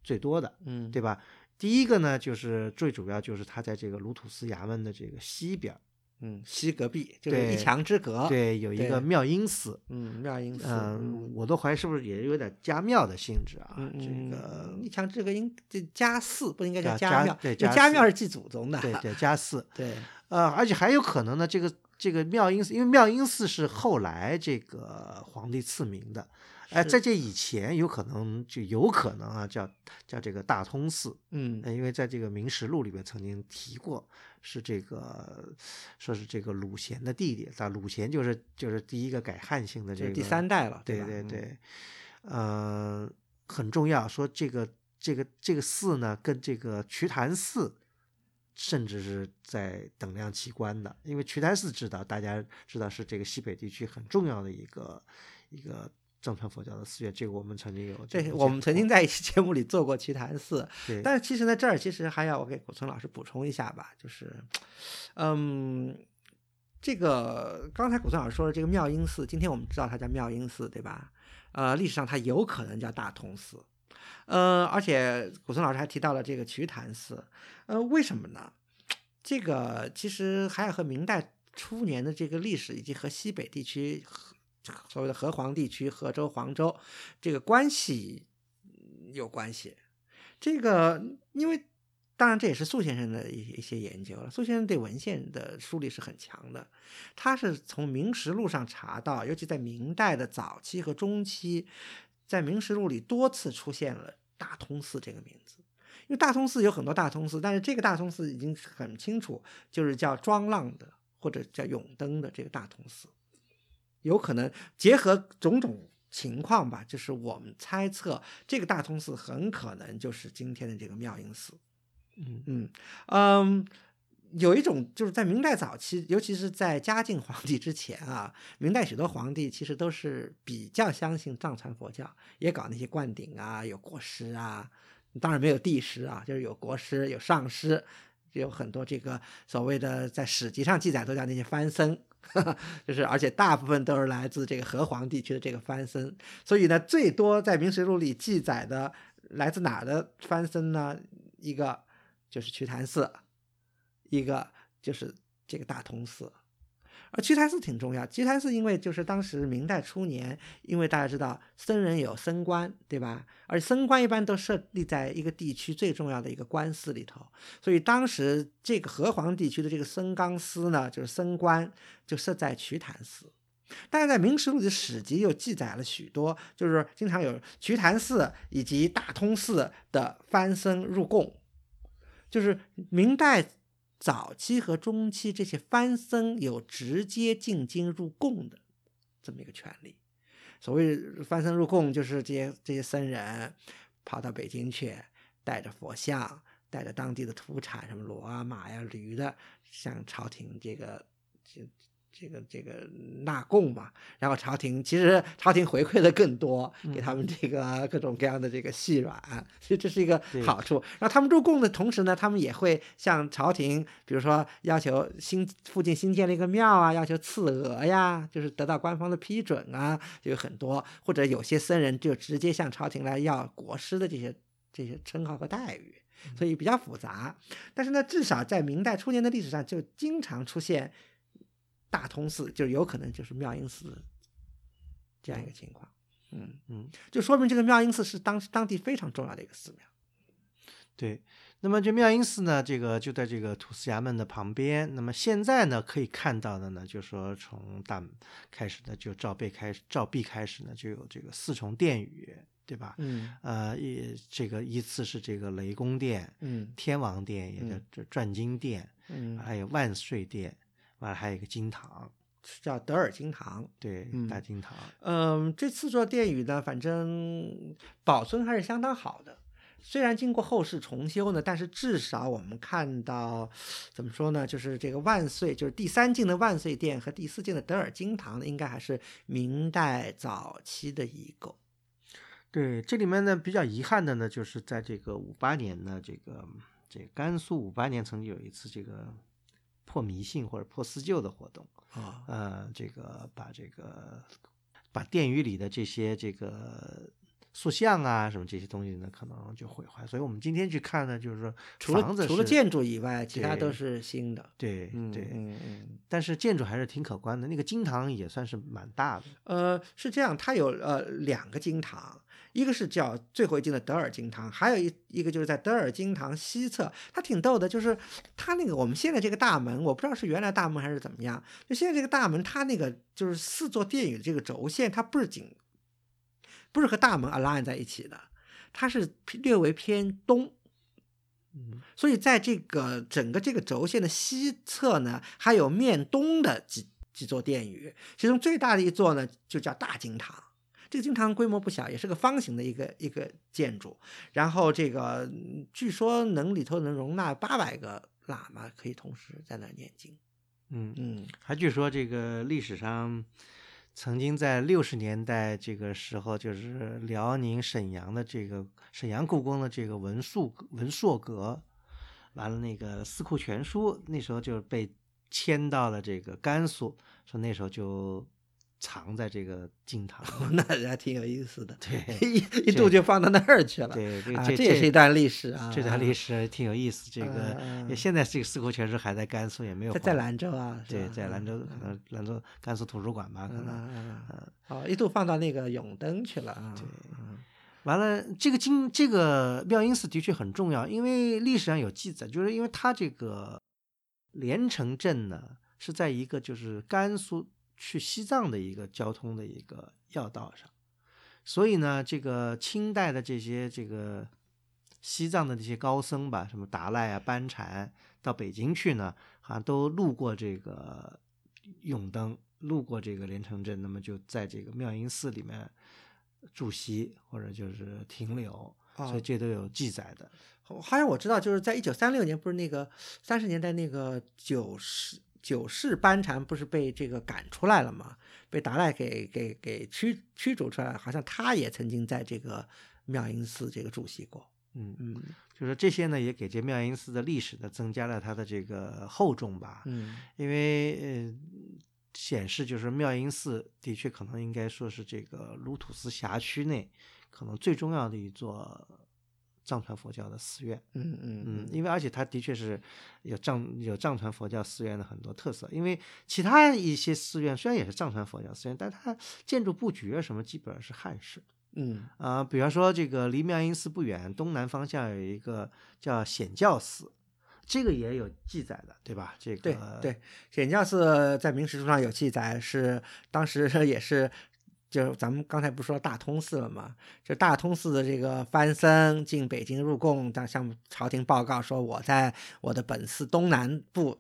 最多的。嗯对吧？第一个呢，就是最主要就是它在这个卢土司衙门的这个西边儿，嗯西隔壁就是对一墙之隔，，对，有一个妙音寺。嗯，妙音寺，嗯，我都怀疑是不是也有点家庙的性质啊？嗯这嗯个一墙之隔应这家寺不应该叫家庙，对因为家寺家庙是祭祖宗的，对对 *laughs* 家寺，对，呃，而且还有可能呢，这个这个妙音寺，因为妙音寺是后来这个皇帝赐名的，哎、在这以前有可能就有可能啊，叫叫这个大通寺，嗯。呃因为在这个《明实录》里面曾经提过，是这个说是这个鲁贤的弟弟，啊，鲁贤就是就是第一个改汉姓的这个第三代了，对对对，呃，很重要。说这个这个这个寺呢，跟这个瞿昙寺，甚至是在等量齐观的。因为瞿昙寺知道，大家知道是这个西北地区很重要的一个一个藏传佛教的寺院。这个我们曾经有这对，我们曾经在一期节目里做过瞿昙寺，对，但是其实呢，这儿其实还要我给古村老师补充一下吧，就是，嗯，这个刚才古村老师说的这个妙音寺，今天我们知道它叫妙音寺，对吧？呃，历史上它有可能叫大同寺，呃，而且古村老师还提到了这个瞿昙寺，呃，为什么呢？这个其实还要和明代初年的这个历史，以及和西北地区和所谓的河湟地区、河州、黄州这个关系有关系。这个，因为当然这也是苏先生的一一些研究了。苏先生对文献的梳理是很强的，他是从《明实录》上查到，尤其在明代的早期和中期，在《明实录》里多次出现了大通寺这个名字。因为大通寺有很多大通寺，但是这个大通寺已经很清楚，就是叫庄浪的或者叫永登的这个大通寺，有可能结合种种情况吧，就是我们猜测这个大通寺很可能就是今天的这个妙音寺。嗯嗯嗯，有一种就是在明代早期，尤其是在嘉靖皇帝之前啊，明代许多皇帝其实都是比较相信藏传佛教，也搞那些灌顶啊，有国师啊，当然没有帝师啊，就是有国师、有上师，有很多这个所谓的在史籍上记载都叫那些番僧。*laughs* 就是，而且大部分都是来自这个河湟地区的这个番僧，所以呢，最多在《明史录》里记载的来自哪儿的番僧呢？一个就是瞿昙寺，一个就是这个大同寺。而居台寺挺重要，居台寺因为就是当时明代初年，因为大家知道僧人有僧官，对吧？而僧官一般都设立在一个地区最重要的一个官司里头，所以当时这个河湟地区的这个僧纲司呢，就是僧官就设在瞿昙寺。但是在《明实录》的史籍又记载了许多，就是经常有瞿昙寺以及大通寺的番僧入贡，就是明代。早期和中期，这些番僧有直接进京入贡的这么一个权利。所谓番僧入贡，就是这些这些僧人跑到北京去，带着佛像，带着当地的土产，什么骡啊、马呀、驴的，向朝廷这个这。个这个纳贡嘛，然后朝廷其实朝廷回馈的更多，给他们这个各种各样的这个细软，所以这是一个好处。然后他们入贡的同时呢，他们也会向朝廷，比如说要求新附近新建了一个庙啊，要求赐额呀，就是得到官方的批准啊，就有很多。或者有些僧人就直接向朝廷来要国师的这些这些称号和待遇，所以比较复杂。但是呢，至少在明代初年的历史上，就经常出现。大通寺就有可能就是妙音寺这样一个情况，嗯嗯，就说明这个妙音寺是当当地非常重要的一个寺庙。对，那么这妙音寺呢，这个就在这个土司衙门的旁边。那么现在呢，可以看到的呢，就说从大开始呢，就照壁开始，照壁开始呢，就有这个四重殿宇，对吧？嗯，呃，也这个依次是这个雷公殿，嗯，天王殿，也叫这转经殿，嗯，还有万岁殿。完了，还有一个金堂，叫德尔金堂，对，大金堂。嗯，这四座殿宇呢，反正保存还是相当好的。虽然经过后世重修呢，但是至少我们看到，怎么说呢？就是这个万岁，就是第三进的万岁殿和第四进的德尔金堂呢，应该还是明代早期的遗构。对，这里面呢比较遗憾的呢，就是在这个五八年呢，这个这甘肃五八年曾经有一次这个。破迷信或者破四旧的活动啊，呃，这个把这个把殿宇里的这些这个塑像啊什么这些东西呢，可能就毁坏。所以我们今天去看呢，就是说，除了除了建筑以外，其他都是新的。对对，嗯嗯。但是建筑还是挺可观的，那个金堂也算是蛮大的。呃，是这样，它有呃两个金堂。一个是叫最后一进的德尔金堂，还有一一个就是在德尔金堂西侧，它挺逗的，就是它那个我们现在这个大门，我不知道是原来大门还是怎么样，就现在这个大门，它那个就是四座殿宇的这个轴线，它不是紧，不是和大门 align 在一起的，它是略微偏东，嗯，所以在这个整个这个轴线的西侧呢，还有面东的几几座殿宇，其中最大的一座呢，就叫大金堂。这个经堂规模不小，也是个方形的一个一个建筑。然后这个据说能里头能容纳八百个喇嘛，可以同时在那念经。嗯嗯，还据说这个历史上曾经在六十年代这个时候，就是辽宁沈阳的这个沈阳故宫的这个文素文硕阁，完了那个《四库全书》那时候就被迁到了这个甘肃，说那时候就。藏在这个金堂，*laughs* 那还挺有意思的。对，*laughs* 一一度就放到那儿去了。对，这这也是一段历史啊。这段历史挺有意思。这个现在这个四库全书还在甘肃，也没有在兰州啊。对，在兰州，可能兰州甘肃图书馆吧，可能。嗯哦，一度放到那个永登去了啊。对，完了，这个金这个妙音寺的确很重要，因为历史上有记载，就是因为它这个连城镇呢是在一个就是甘肃。去西藏的一个交通的一个要道上，所以呢，这个清代的这些这个西藏的这些高僧吧，什么达赖啊、班禅，到北京去呢，好像都路过这个永登，路过这个连城镇，那么就在这个妙音寺里面住席或者就是停留，所以这都有记载的。好像我知道，就是在一九三六年，不是那个三十年代那个九十。九世班禅不是被这个赶出来了吗？被达赖给给给驱驱逐出来，好像他也曾经在这个妙音寺这个住席过。嗯嗯，就是这些呢，也给这妙音寺的历史呢增加了它的这个厚重吧。嗯，因为呃，显示就是妙音寺的确可能应该说是这个鲁土司辖区内可能最重要的一座藏传佛教的寺院。嗯嗯嗯，因为而且它的确是有藏有藏传佛教寺院的很多特色，因为其他一些寺院虽然也是藏传佛教寺院，但它建筑布局啊什么基本上是汉式。嗯啊、比方说这个离妙音寺不远，东南方向有一个叫显教寺，这个也有记载的，对吧？这个对对，显教寺在明史书上有记载，是当时 *laughs* 也是，就是咱们刚才不是说大通寺了吗？就大通寺的这个藩僧进北京入贡，向向朝廷报告说，我在我的本寺东南部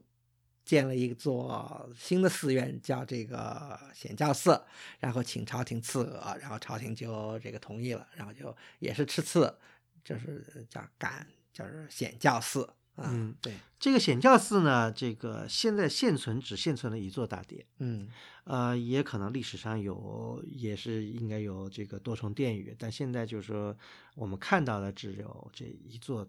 建了一座新的寺院，叫这个显教寺，然后请朝廷赐额，然后朝廷就这个同意了，然后就也是吃赐，就是叫感，就是显教寺啊，嗯对，这个显教寺呢，这个现在现存只现存了一座大殿，嗯呃，也可能历史上有，也是应该有这个多重殿宇，但现在就是说我们看到的只有这一座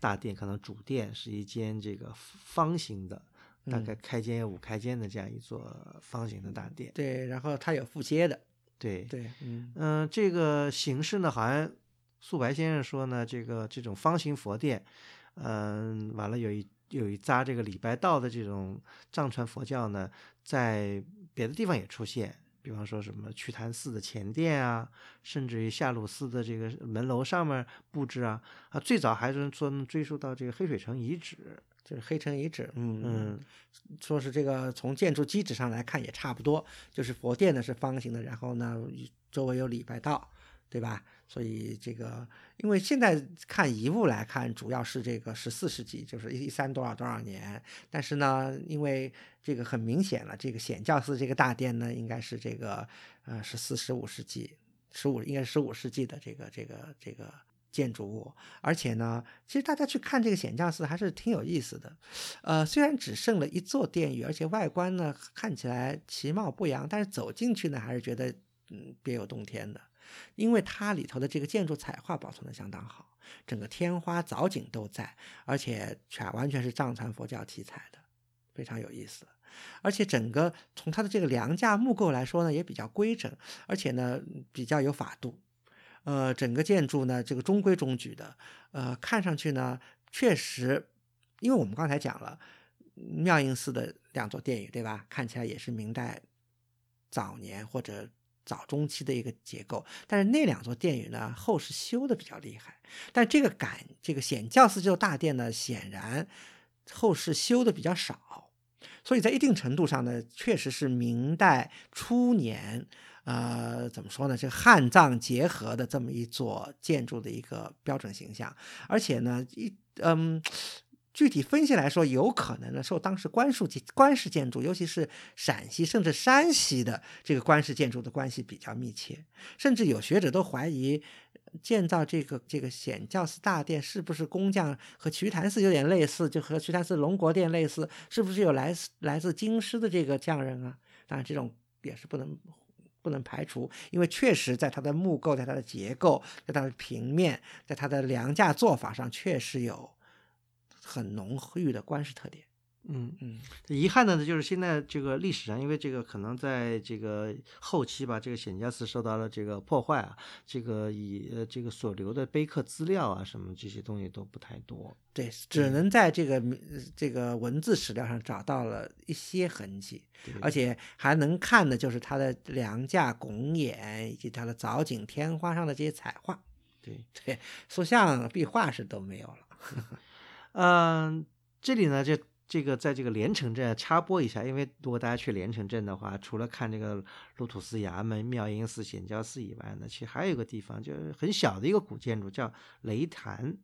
大殿，可能主殿是一间这个方形的，大概开间有五开间的这样一座方形的大殿。对，然后它有附接的，对，对，嗯。嗯、这个形式呢，好像素白先生说呢，这个这种方形佛殿，嗯、完了有一有一扎这个礼拜道的这种藏传佛教呢，在别的地方也出现，比方说什么瞿昙寺的前殿啊，甚至于下鲁寺的这个门楼上面布置啊，啊，最早还是说能追溯到这个黑水城遗址，就是黑城遗址，嗯嗯，说是这个从建筑基址上来看也差不多，就是佛殿呢是方形的，然后呢周围有礼拜道，对吧？所以这个，因为现在看遗物来看，主要是这个十四世纪，就是一三多少多少年。但是呢，因为这个很明显了，这个显教寺这个大殿呢，应该是这个呃十四十五世纪，十五应该是十五世纪的这个这个这个建筑物。而且呢，其实大家去看这个显教寺还是挺有意思的。呃，虽然只剩了一座殿宇，而且外观呢看起来其貌不扬，但是走进去呢，还是觉得嗯别有洞天的。因为它里头的这个建筑彩画保存的相当好，整个天花藻井都在，而且全完全是藏传佛教题材的，非常有意思。而且整个从它的这个梁架木构来说呢，也比较规整，而且呢比较有法度。呃，整个建筑呢这个中规中矩的，呃，看上去呢确实，因为我们刚才讲了妙音寺的两座殿宇，对吧？看起来也是明代早年或者早中期的一个结构，但是那两座殿宇呢，后世修的比较厉害。但这个感这个显教寺这座大殿呢，显然后世修的比较少，所以在一定程度上呢，确实是明代初年，呃，怎么说呢？这个汉藏结合的这么一座建筑的一个标准形象，而且呢，一嗯。具体分析来说，有可能呢受当时官属官式建筑，尤其是陕西甚至山西的这个官式建筑的关系比较密切，甚至有学者都怀疑建造这个这个显教寺大殿是不是工匠和瞿昙寺有点类似，就和瞿昙寺龙国殿类似，是不是有来自来自京师的这个匠人啊？当然，这种也是不能。不能排除，因为确实在它的木构、在它的结构、在它的平面、在它的梁架做法上，确实有很浓郁的官式特点。嗯，嗯遗憾的呢，就是现在这个历史上，因为这个可能在这个后期吧，这个显家寺受到了这个破坏啊，这个以呃这个所留的碑刻资料啊什么这些东西都不太多。对，只能在这个呃这个文字史料上找到了一些痕迹，而且还能看的就是它的梁架、拱眼以及它的藻井、天花上的这些彩画。对，对，塑像、壁画是都没有了。*laughs* 嗯、这里呢，这这个在这个连城镇插播一下，因为如果大家去连城镇的话，除了看这个路土寺衙门、妙音寺、显教寺以外呢，其实还有一个地方，就是很小的一个古建筑，叫雷坛。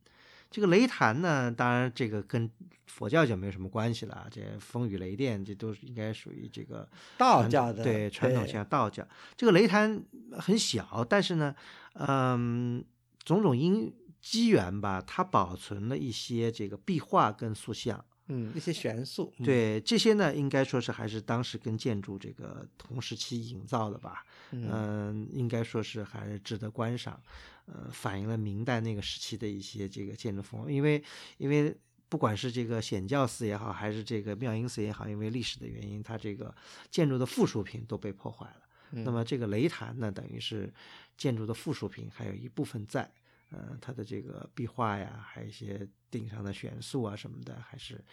这个雷坛呢，当然这个跟佛教就没有什么关系了啊，这风雨雷电这都是应该属于这个道教的对传统像道教。这个雷坛很小，但是呢，嗯，种种因机缘吧，它保存了一些这个壁画跟塑像。嗯，一些元素。嗯，对这些呢，应该说是还是当时跟建筑这个同时期营造的吧。嗯嗯，应该说是还是值得观赏，呃，反映了明代那个时期的一些这个建筑风格。因为因为不管是这个显教寺也好，还是这个妙音寺也好，因为历史的原因，它这个建筑的附属品都被破坏了。嗯那么这个雷坛呢，等于是建筑的附属品，还有一部分在。呃，它的这个壁画呀，还有一些顶上的悬塑啊什么的，还是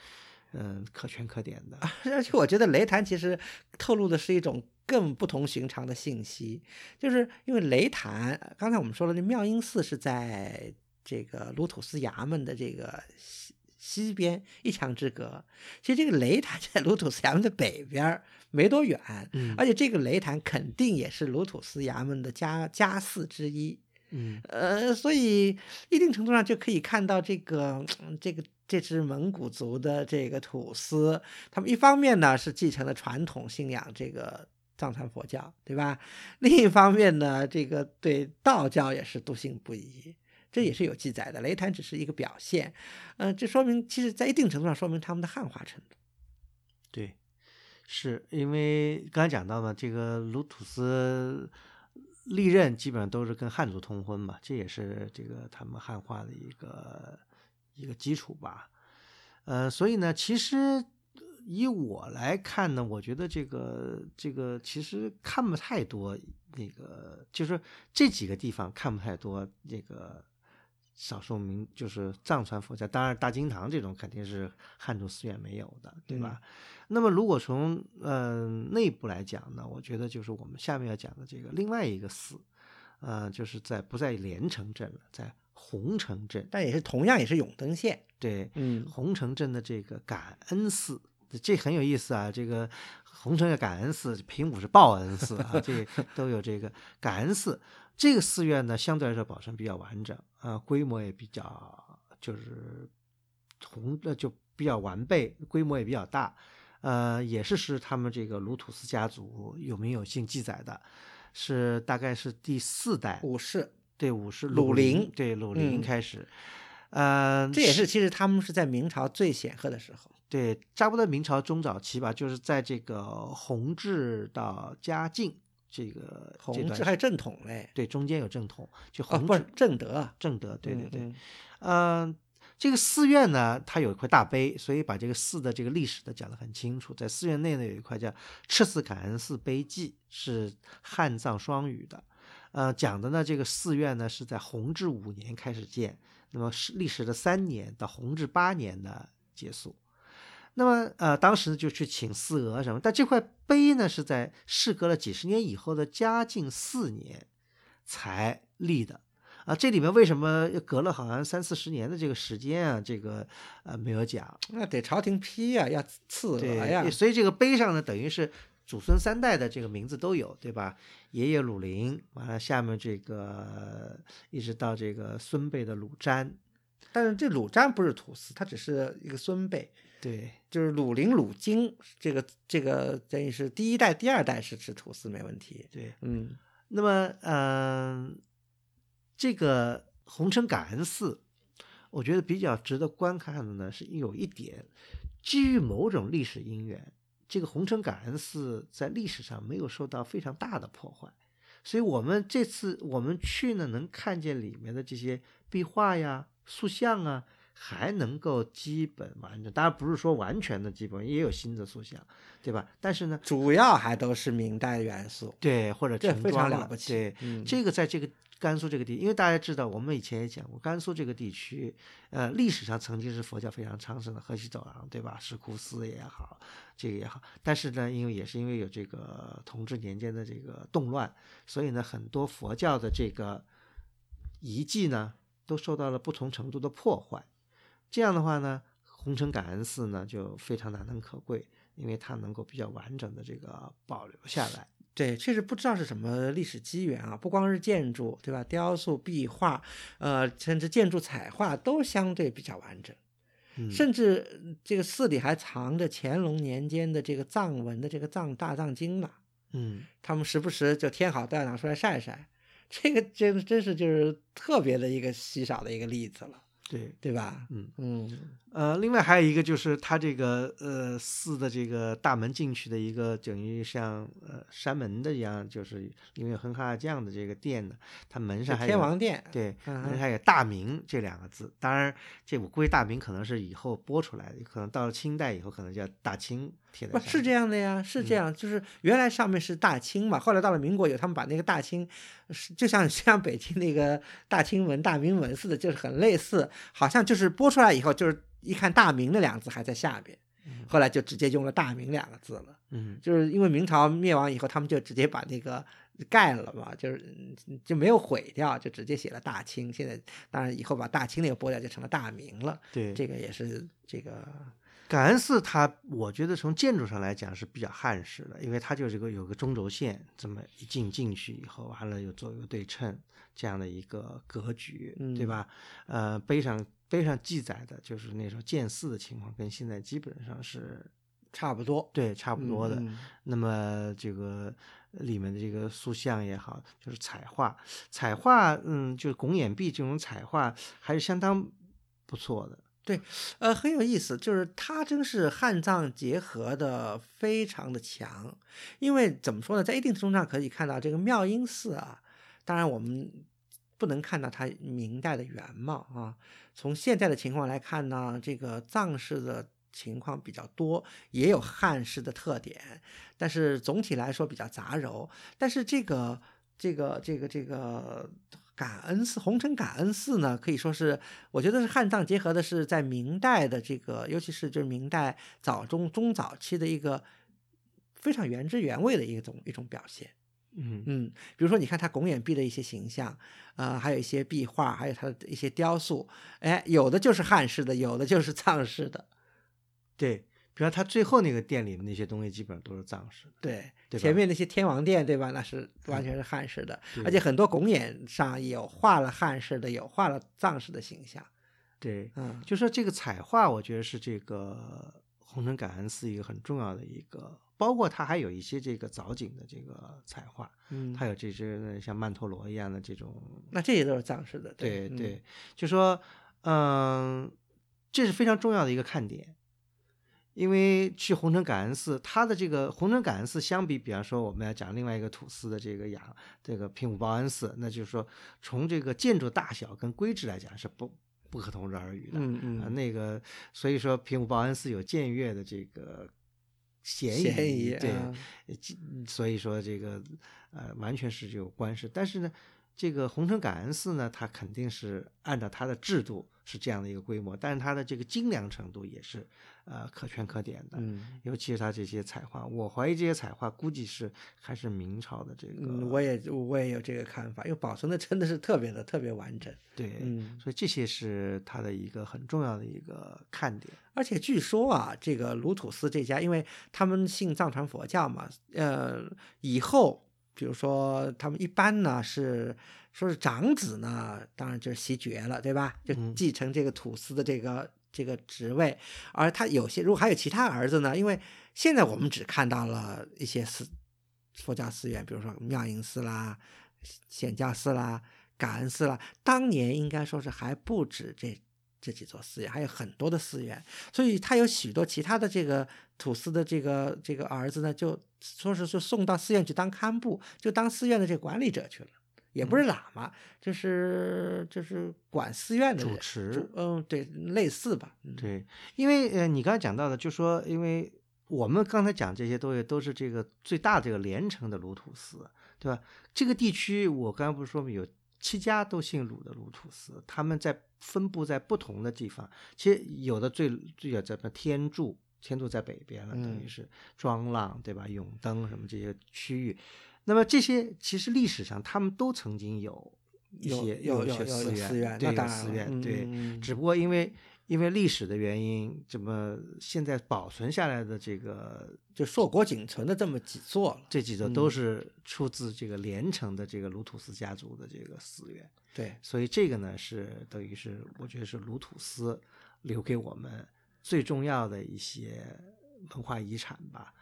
嗯可圈可点的。*laughs* 而且我觉得雷坛其实透露的是一种更不同寻常的信息，就是因为雷坛，刚才我们说了，那妙音寺是在这个鲁土司衙门的这个西西边一墙之隔，其实这个雷坛 *laughs* 在鲁土司衙门的北边没多远，嗯而且这个雷坛肯定也是鲁土司衙门的家家寺之一。嗯呃，所以一定程度上就可以看到这个嗯这个这支蒙古族的这个土司，他们一方面呢是继承了传统信仰这个藏传佛教，对吧？*laughs* 另一方面呢，这个对道教也是笃信不疑。这也是有记载的，雷坛只是一个表现，呃，这说明其实在一定程度上说明他们的汉化程度。对，是因为刚才讲到了，这个鲁土司历任基本上都是跟汉族通婚嘛，这也是这个他们汉化的一个一个基础吧。呃，所以呢，其实以我来看呢，我觉得这个这个其实看不太多，那个就是这几个地方看不太多这个。少数民就是藏传佛教，当然大经堂这种肯定是汉族寺院没有的，对吧？那么如果从呃内部来讲呢，我觉得就是我们下面要讲的这个另外一个寺，呃，就是在不在连城镇了，在洪城镇，但也是同样也是永登县，对，嗯，洪城镇的这个感恩寺，这很有意思啊。这个洪城的感恩寺，平武是报恩寺啊，这 *laughs* 都有这个感恩寺。这个寺院呢，相对来说保存比较完整啊、规模也比较就是宏呃就比较完备，规模也比较大。呃，也是是他们这个鲁土司家族有名有姓记载的，是大概是第四代武士，对武士鲁陵陵对鲁陵嗯开始，呃，这也是其实他们是在明朝最显赫的时候。对，差不多明朝中早期吧，就是在这个弘治到嘉靖这个弘治还有正统嘞，对中间有正统，就哦，不是弘治、正德，正德，对对对，嗯，嗯、这个寺院呢，它有一块大碑，所以把这个寺的这个历史呢讲得很清楚。在寺院内呢有一块叫《赤寺感恩寺碑记》，是汉藏双语的。呃，讲的呢，这个寺院呢是在弘治五年开始建，那么是历时了三年，到弘治八年呢结束。那么呃，当时就去请寺额什么，但这块碑呢是在事隔了几十年以后的嘉靖四年才立的。啊，这里面为什么隔了好像三四十年的这个时间啊？这个呃没有讲。那得朝廷批呀，要赐额呀对，，所以这个碑上呢，等于是祖孙三代的这个名字都有，对吧？爷爷鲁陵，完了下面这个一直到这个孙辈的鲁瞻，但是这鲁瞻不是土司，他只是一个孙辈，对就是鲁陵、鲁京，这个这个等于是第一代、第二代是是土司没问题。对。嗯，那么，嗯、这个红尘感恩寺，我觉得比较值得观看的呢，是有一点，基于某种历史因缘，这个红尘感恩寺在历史上没有受到非常大的破坏，所以我们这次我们去呢，能看见里面的这些壁画呀、塑像啊，还能够基本完整。当然不是说完全的基本，也有新的塑像，对吧？但是呢，主要还都是明代元素，对或者这非常了不起。对，嗯，这个在这个甘肃这个地，因为大家知道，我们以前也讲过，甘肃这个地区，呃，历史上曾经是佛教非常昌盛的河西走廊，对吧？石窟寺也好，这个也好，但是呢，因为也是因为有这个同治年间的这个动乱，所以呢，很多佛教的这个遗迹呢，都受到了不同程度的破坏。这样的话呢，红尘感恩寺呢就非常难能可贵，因为它能够比较完整的这个保留下来。对，确实不知道是什么历史机缘啊，不光是建筑，对吧？雕塑、壁画，呃，甚至建筑彩画都相对比较完整。嗯甚至呃这个寺里还藏着乾隆年间的这个藏文的这个藏大藏经呢，嗯。他们时不时就天好都要拿出来晒晒，这个真真是就是特别的一个稀少的一个例子了，对，对吧？嗯，嗯，呃，另外还有一个就是它这个呃寺的这个大门进去的一个等于像呃山门的一样，就是因为哼哈这样的这个殿呢，它门上还有天王殿，对，嗯门上还有大明这两个字。当然，这我估计大明可能是以后播出来的，可能到了清代以后可能叫大清贴在不是这样的呀，是这样，就是原来上面是大清嘛，后来到了民国以后，他们把那个大清，是就像 *laughs* 像北京那个大清门、大明门似的，就是很类似，好像就是播出来以后，就是一看大明那两个字还在下边，后来就直接用了大明两个字了。嗯就是因为明朝灭亡以后，他们就直接把那个盖了嘛，就是嗯就没有毁掉，就直接写了大清。现在当然以后把大清那个剥掉，就成了大明了。对，这个也是这个感恩寺它，我觉得从建筑上来讲是比较汉式的，因为它就是个有个中轴线，这么一进进去以后，完了又做一个对称这样的一个格局，对嗯吧？呃，碑上碑上记载的就是那时候建寺的情况，跟现在基本上是差不多，对差不多的。嗯那么这个里面的这个塑像也好，就是彩画，彩画，嗯，就是拱眼壁这种彩画还是相当不错的。对呃，很有意思，就是它真是汉藏结合的非常的强，因为怎么说呢，在一定程度上可以看到这个妙音寺啊，当然我们不能看到它明代的原貌啊，从现在的情况来看呢，这个藏式的情况比较多，也有汉式的特点，但是总体来说比较杂糅。但是这个这个这个这个感恩寺红尘感恩寺呢，可以说是我觉得是汉藏结合的是在明代的这个，尤其是就是明代早中中早期的一个非常原汁原味的一种一种表现。嗯嗯，比如说你看他拱眼壁的一些形象，呃，还有一些壁画，还有他的一些雕塑，哎，有的就是汉式的，有的就是藏式的。对，比如他最后那个殿里的那些东西，基本上都是藏式的。对，对前面那些天王殿，对吧？那是 *laughs* 完全是汉式的，对而且很多拱眼上有画了汉式的，有画了藏式的形象。对，嗯，就说这个彩画，我觉得是这个红尘感恩寺一个很重要的一个，包括它还有一些这个藻井的这个彩画，嗯，它有这只像曼陀罗一样的这种，那这些都是藏式的。嗯对对，就说，嗯，这是非常重要的一个看点。因为去红尘感恩寺，它的这个红尘感恩寺相比，比方说我们要讲另外一个土司的这个雅这个平武报恩寺，那就是说从这个建筑大小跟规制来讲是不不可同日而语的。啊，嗯嗯，那个，所以说平武报恩寺有僭越的这个嫌疑，嫌疑对，所以说这个呃完全是有关系。但是呢，这个红城感恩寺呢，它肯定是按照它的制度是这样的一个规模，但是它的这个精良程度也是呃可圈可点的。嗯尤其是他这些彩画，我怀疑这些彩画估计是还是明朝的这个，嗯，我也我也有这个看法，因为保存的真的是特别的特别完整。对，嗯，所以这些是他的一个很重要的一个看点。而且据说啊，这个卢土司这家，因为他们信藏传佛教嘛，呃，以后比如说他们一般呢是说是长子呢，当然就是袭爵了，对吧？就嗯继承这个土司的这个这个职位，而他有些如果还有其他儿子呢，因为现在我们只看到了一些寺佛教寺院，比如说妙音寺啦、显教寺啦、感恩寺啦，当年应该说是还不止这这几座寺院，还有很多的寺院，所以他有许多其他的这个土司的这个这个儿子呢，就说是就送到寺院去当堪布，就当寺院的这个管理者去了。也不是喇嘛，就是就是管寺院的人主持主嗯，对，类似吧，嗯，对，因为呃，你刚才讲到的，就说因为我们刚才讲这些东西都是这个最大这个连城的鲁土司，对吧？这个地区我刚才不是说有七家都姓鲁的鲁土司，他们在分布在不同的地方，其实有的最最有在什么天柱，天柱在北边了，等于嗯是庄浪对吧？永登什么这些区域。那么这些其实历史上他们都曾经有一些有有寺院，有寺院，对只不过因为因为历史的原因，这么现在保存下来的这个就硕果仅存的这么几座了，这几座都。嗯是出自这个连城的这个鲁土斯家族的这个寺院，对，所以这个呢是等于是我觉得是鲁土斯留给我们最重要的一些文化遗产吧。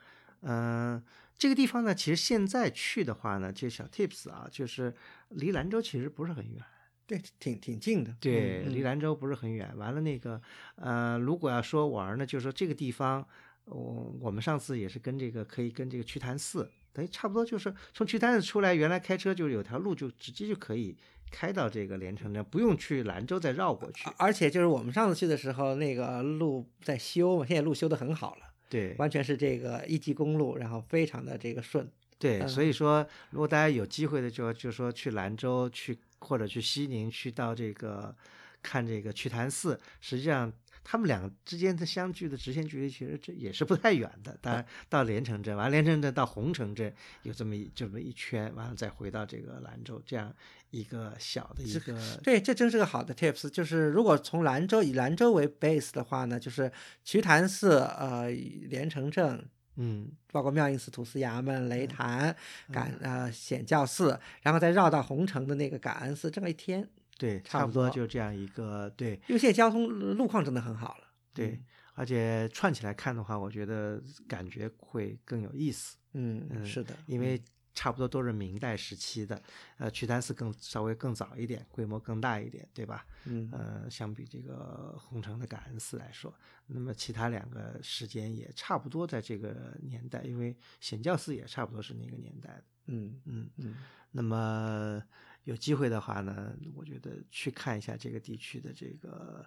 嗯、这个地方呢，其实现在去的话呢，这小 tips 啊，就是离兰州其实不是很远。对，挺挺近的。对，离兰州不是很远。完了那个，呃，如果要说玩儿呢，就是说这个地方，我、我们上次也是跟这个可以跟这个瞿潭寺，等于差不多就是从瞿潭寺出来，原来开车就有条路就直接就可以开到这个连城镇，不用去兰州再绕过去。而且就是我们上次去的时候，那个路在修嘛，现在路修的很好了，对，完全是这个一级公路，然后非常的这个顺。对，嗯所以说，如果大家有机会的就就说去兰州去或者去西宁去到这个看这个瞿潭寺，实际上他们两个之间的相距的直线距离其实这也是不太远的。当然 *laughs* 到连城镇，完了连城镇到红城镇有这么一这么一圈，完了再回到这个兰州这样一个小的一个对，这真是个好的 tips。就是如果从兰州以兰州为 base 的话呢，就是瞿昙寺、呃连城镇，嗯包括妙应寺、土司衙门、雷潭、感呃显教寺，然后再绕到红城的那个感恩寺，这么一天，对，差不多差不多就这样一个对因为现在交通路况真的很好了。对，而且串起来看的话，我觉得感觉会更有意思。嗯，嗯是的，因为差不多都是明代时期的，呃，瞿潭寺更稍微更早一点，规模更大一点，对吧？嗯呃，相比这个红城的感恩寺来说，那么其他两个时间也差不多在这个年代，因为显教寺也差不多是那个年代的。嗯嗯，嗯那么有机会的话呢，我觉得去看一下这个地区的这个，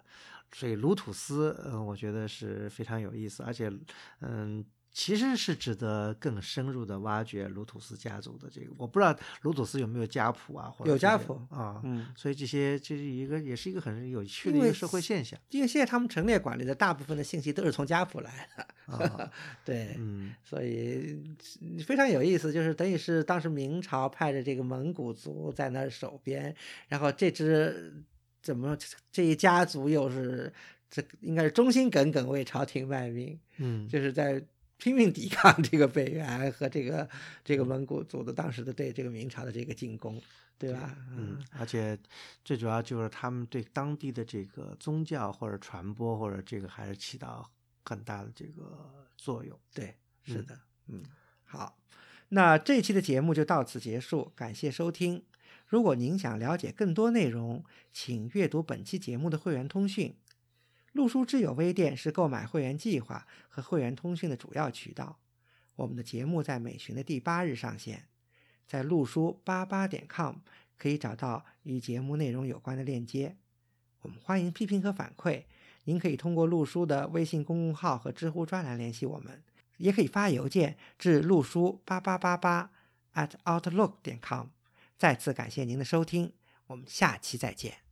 所以鲁土司，嗯、我觉得是非常有意思，而且，嗯。其实是值得更深入的挖掘卢土斯家族的这个，我不知道卢土斯有没有家谱啊，或者有家谱啊，嗯，所以这些这是一个也是一个很有趣的一个社会现象因为现在他们陈列馆里的大部分的信息都是从家谱来的，啊，*laughs* 对，嗯。所以非常有意思，就是等于是当时明朝派着这个蒙古族在那儿守边，然后这支怎么这一家族又是这应该是忠心耿耿为朝廷卖命，嗯，就是在拼命抵抗这个北元和这个 *laughs* 这个蒙古族的当时的对这个明朝的这个进攻，对吧？嗯，而且最主要就是他们对当地的这个宗教或者传播或者这个还是起到很大的这个作用。对，是嗯的，嗯，好，那这一期的节目就到此结束，感谢收听。如果您想了解更多内容，请阅读本期节目的会员通讯。陆书之友微店是购买会员计划和会员通讯的主要渠道。我们的节目在每旬的第八日上线，在陆书八八点 com 可以找到与节目内容有关的链接。我们欢迎批评和反馈，您可以通过陆书的微信公众号和知乎专栏联系我们，也可以发邮件至陆书八八八八 at outlook 点 com。再次感谢您的收听，我们下期再见。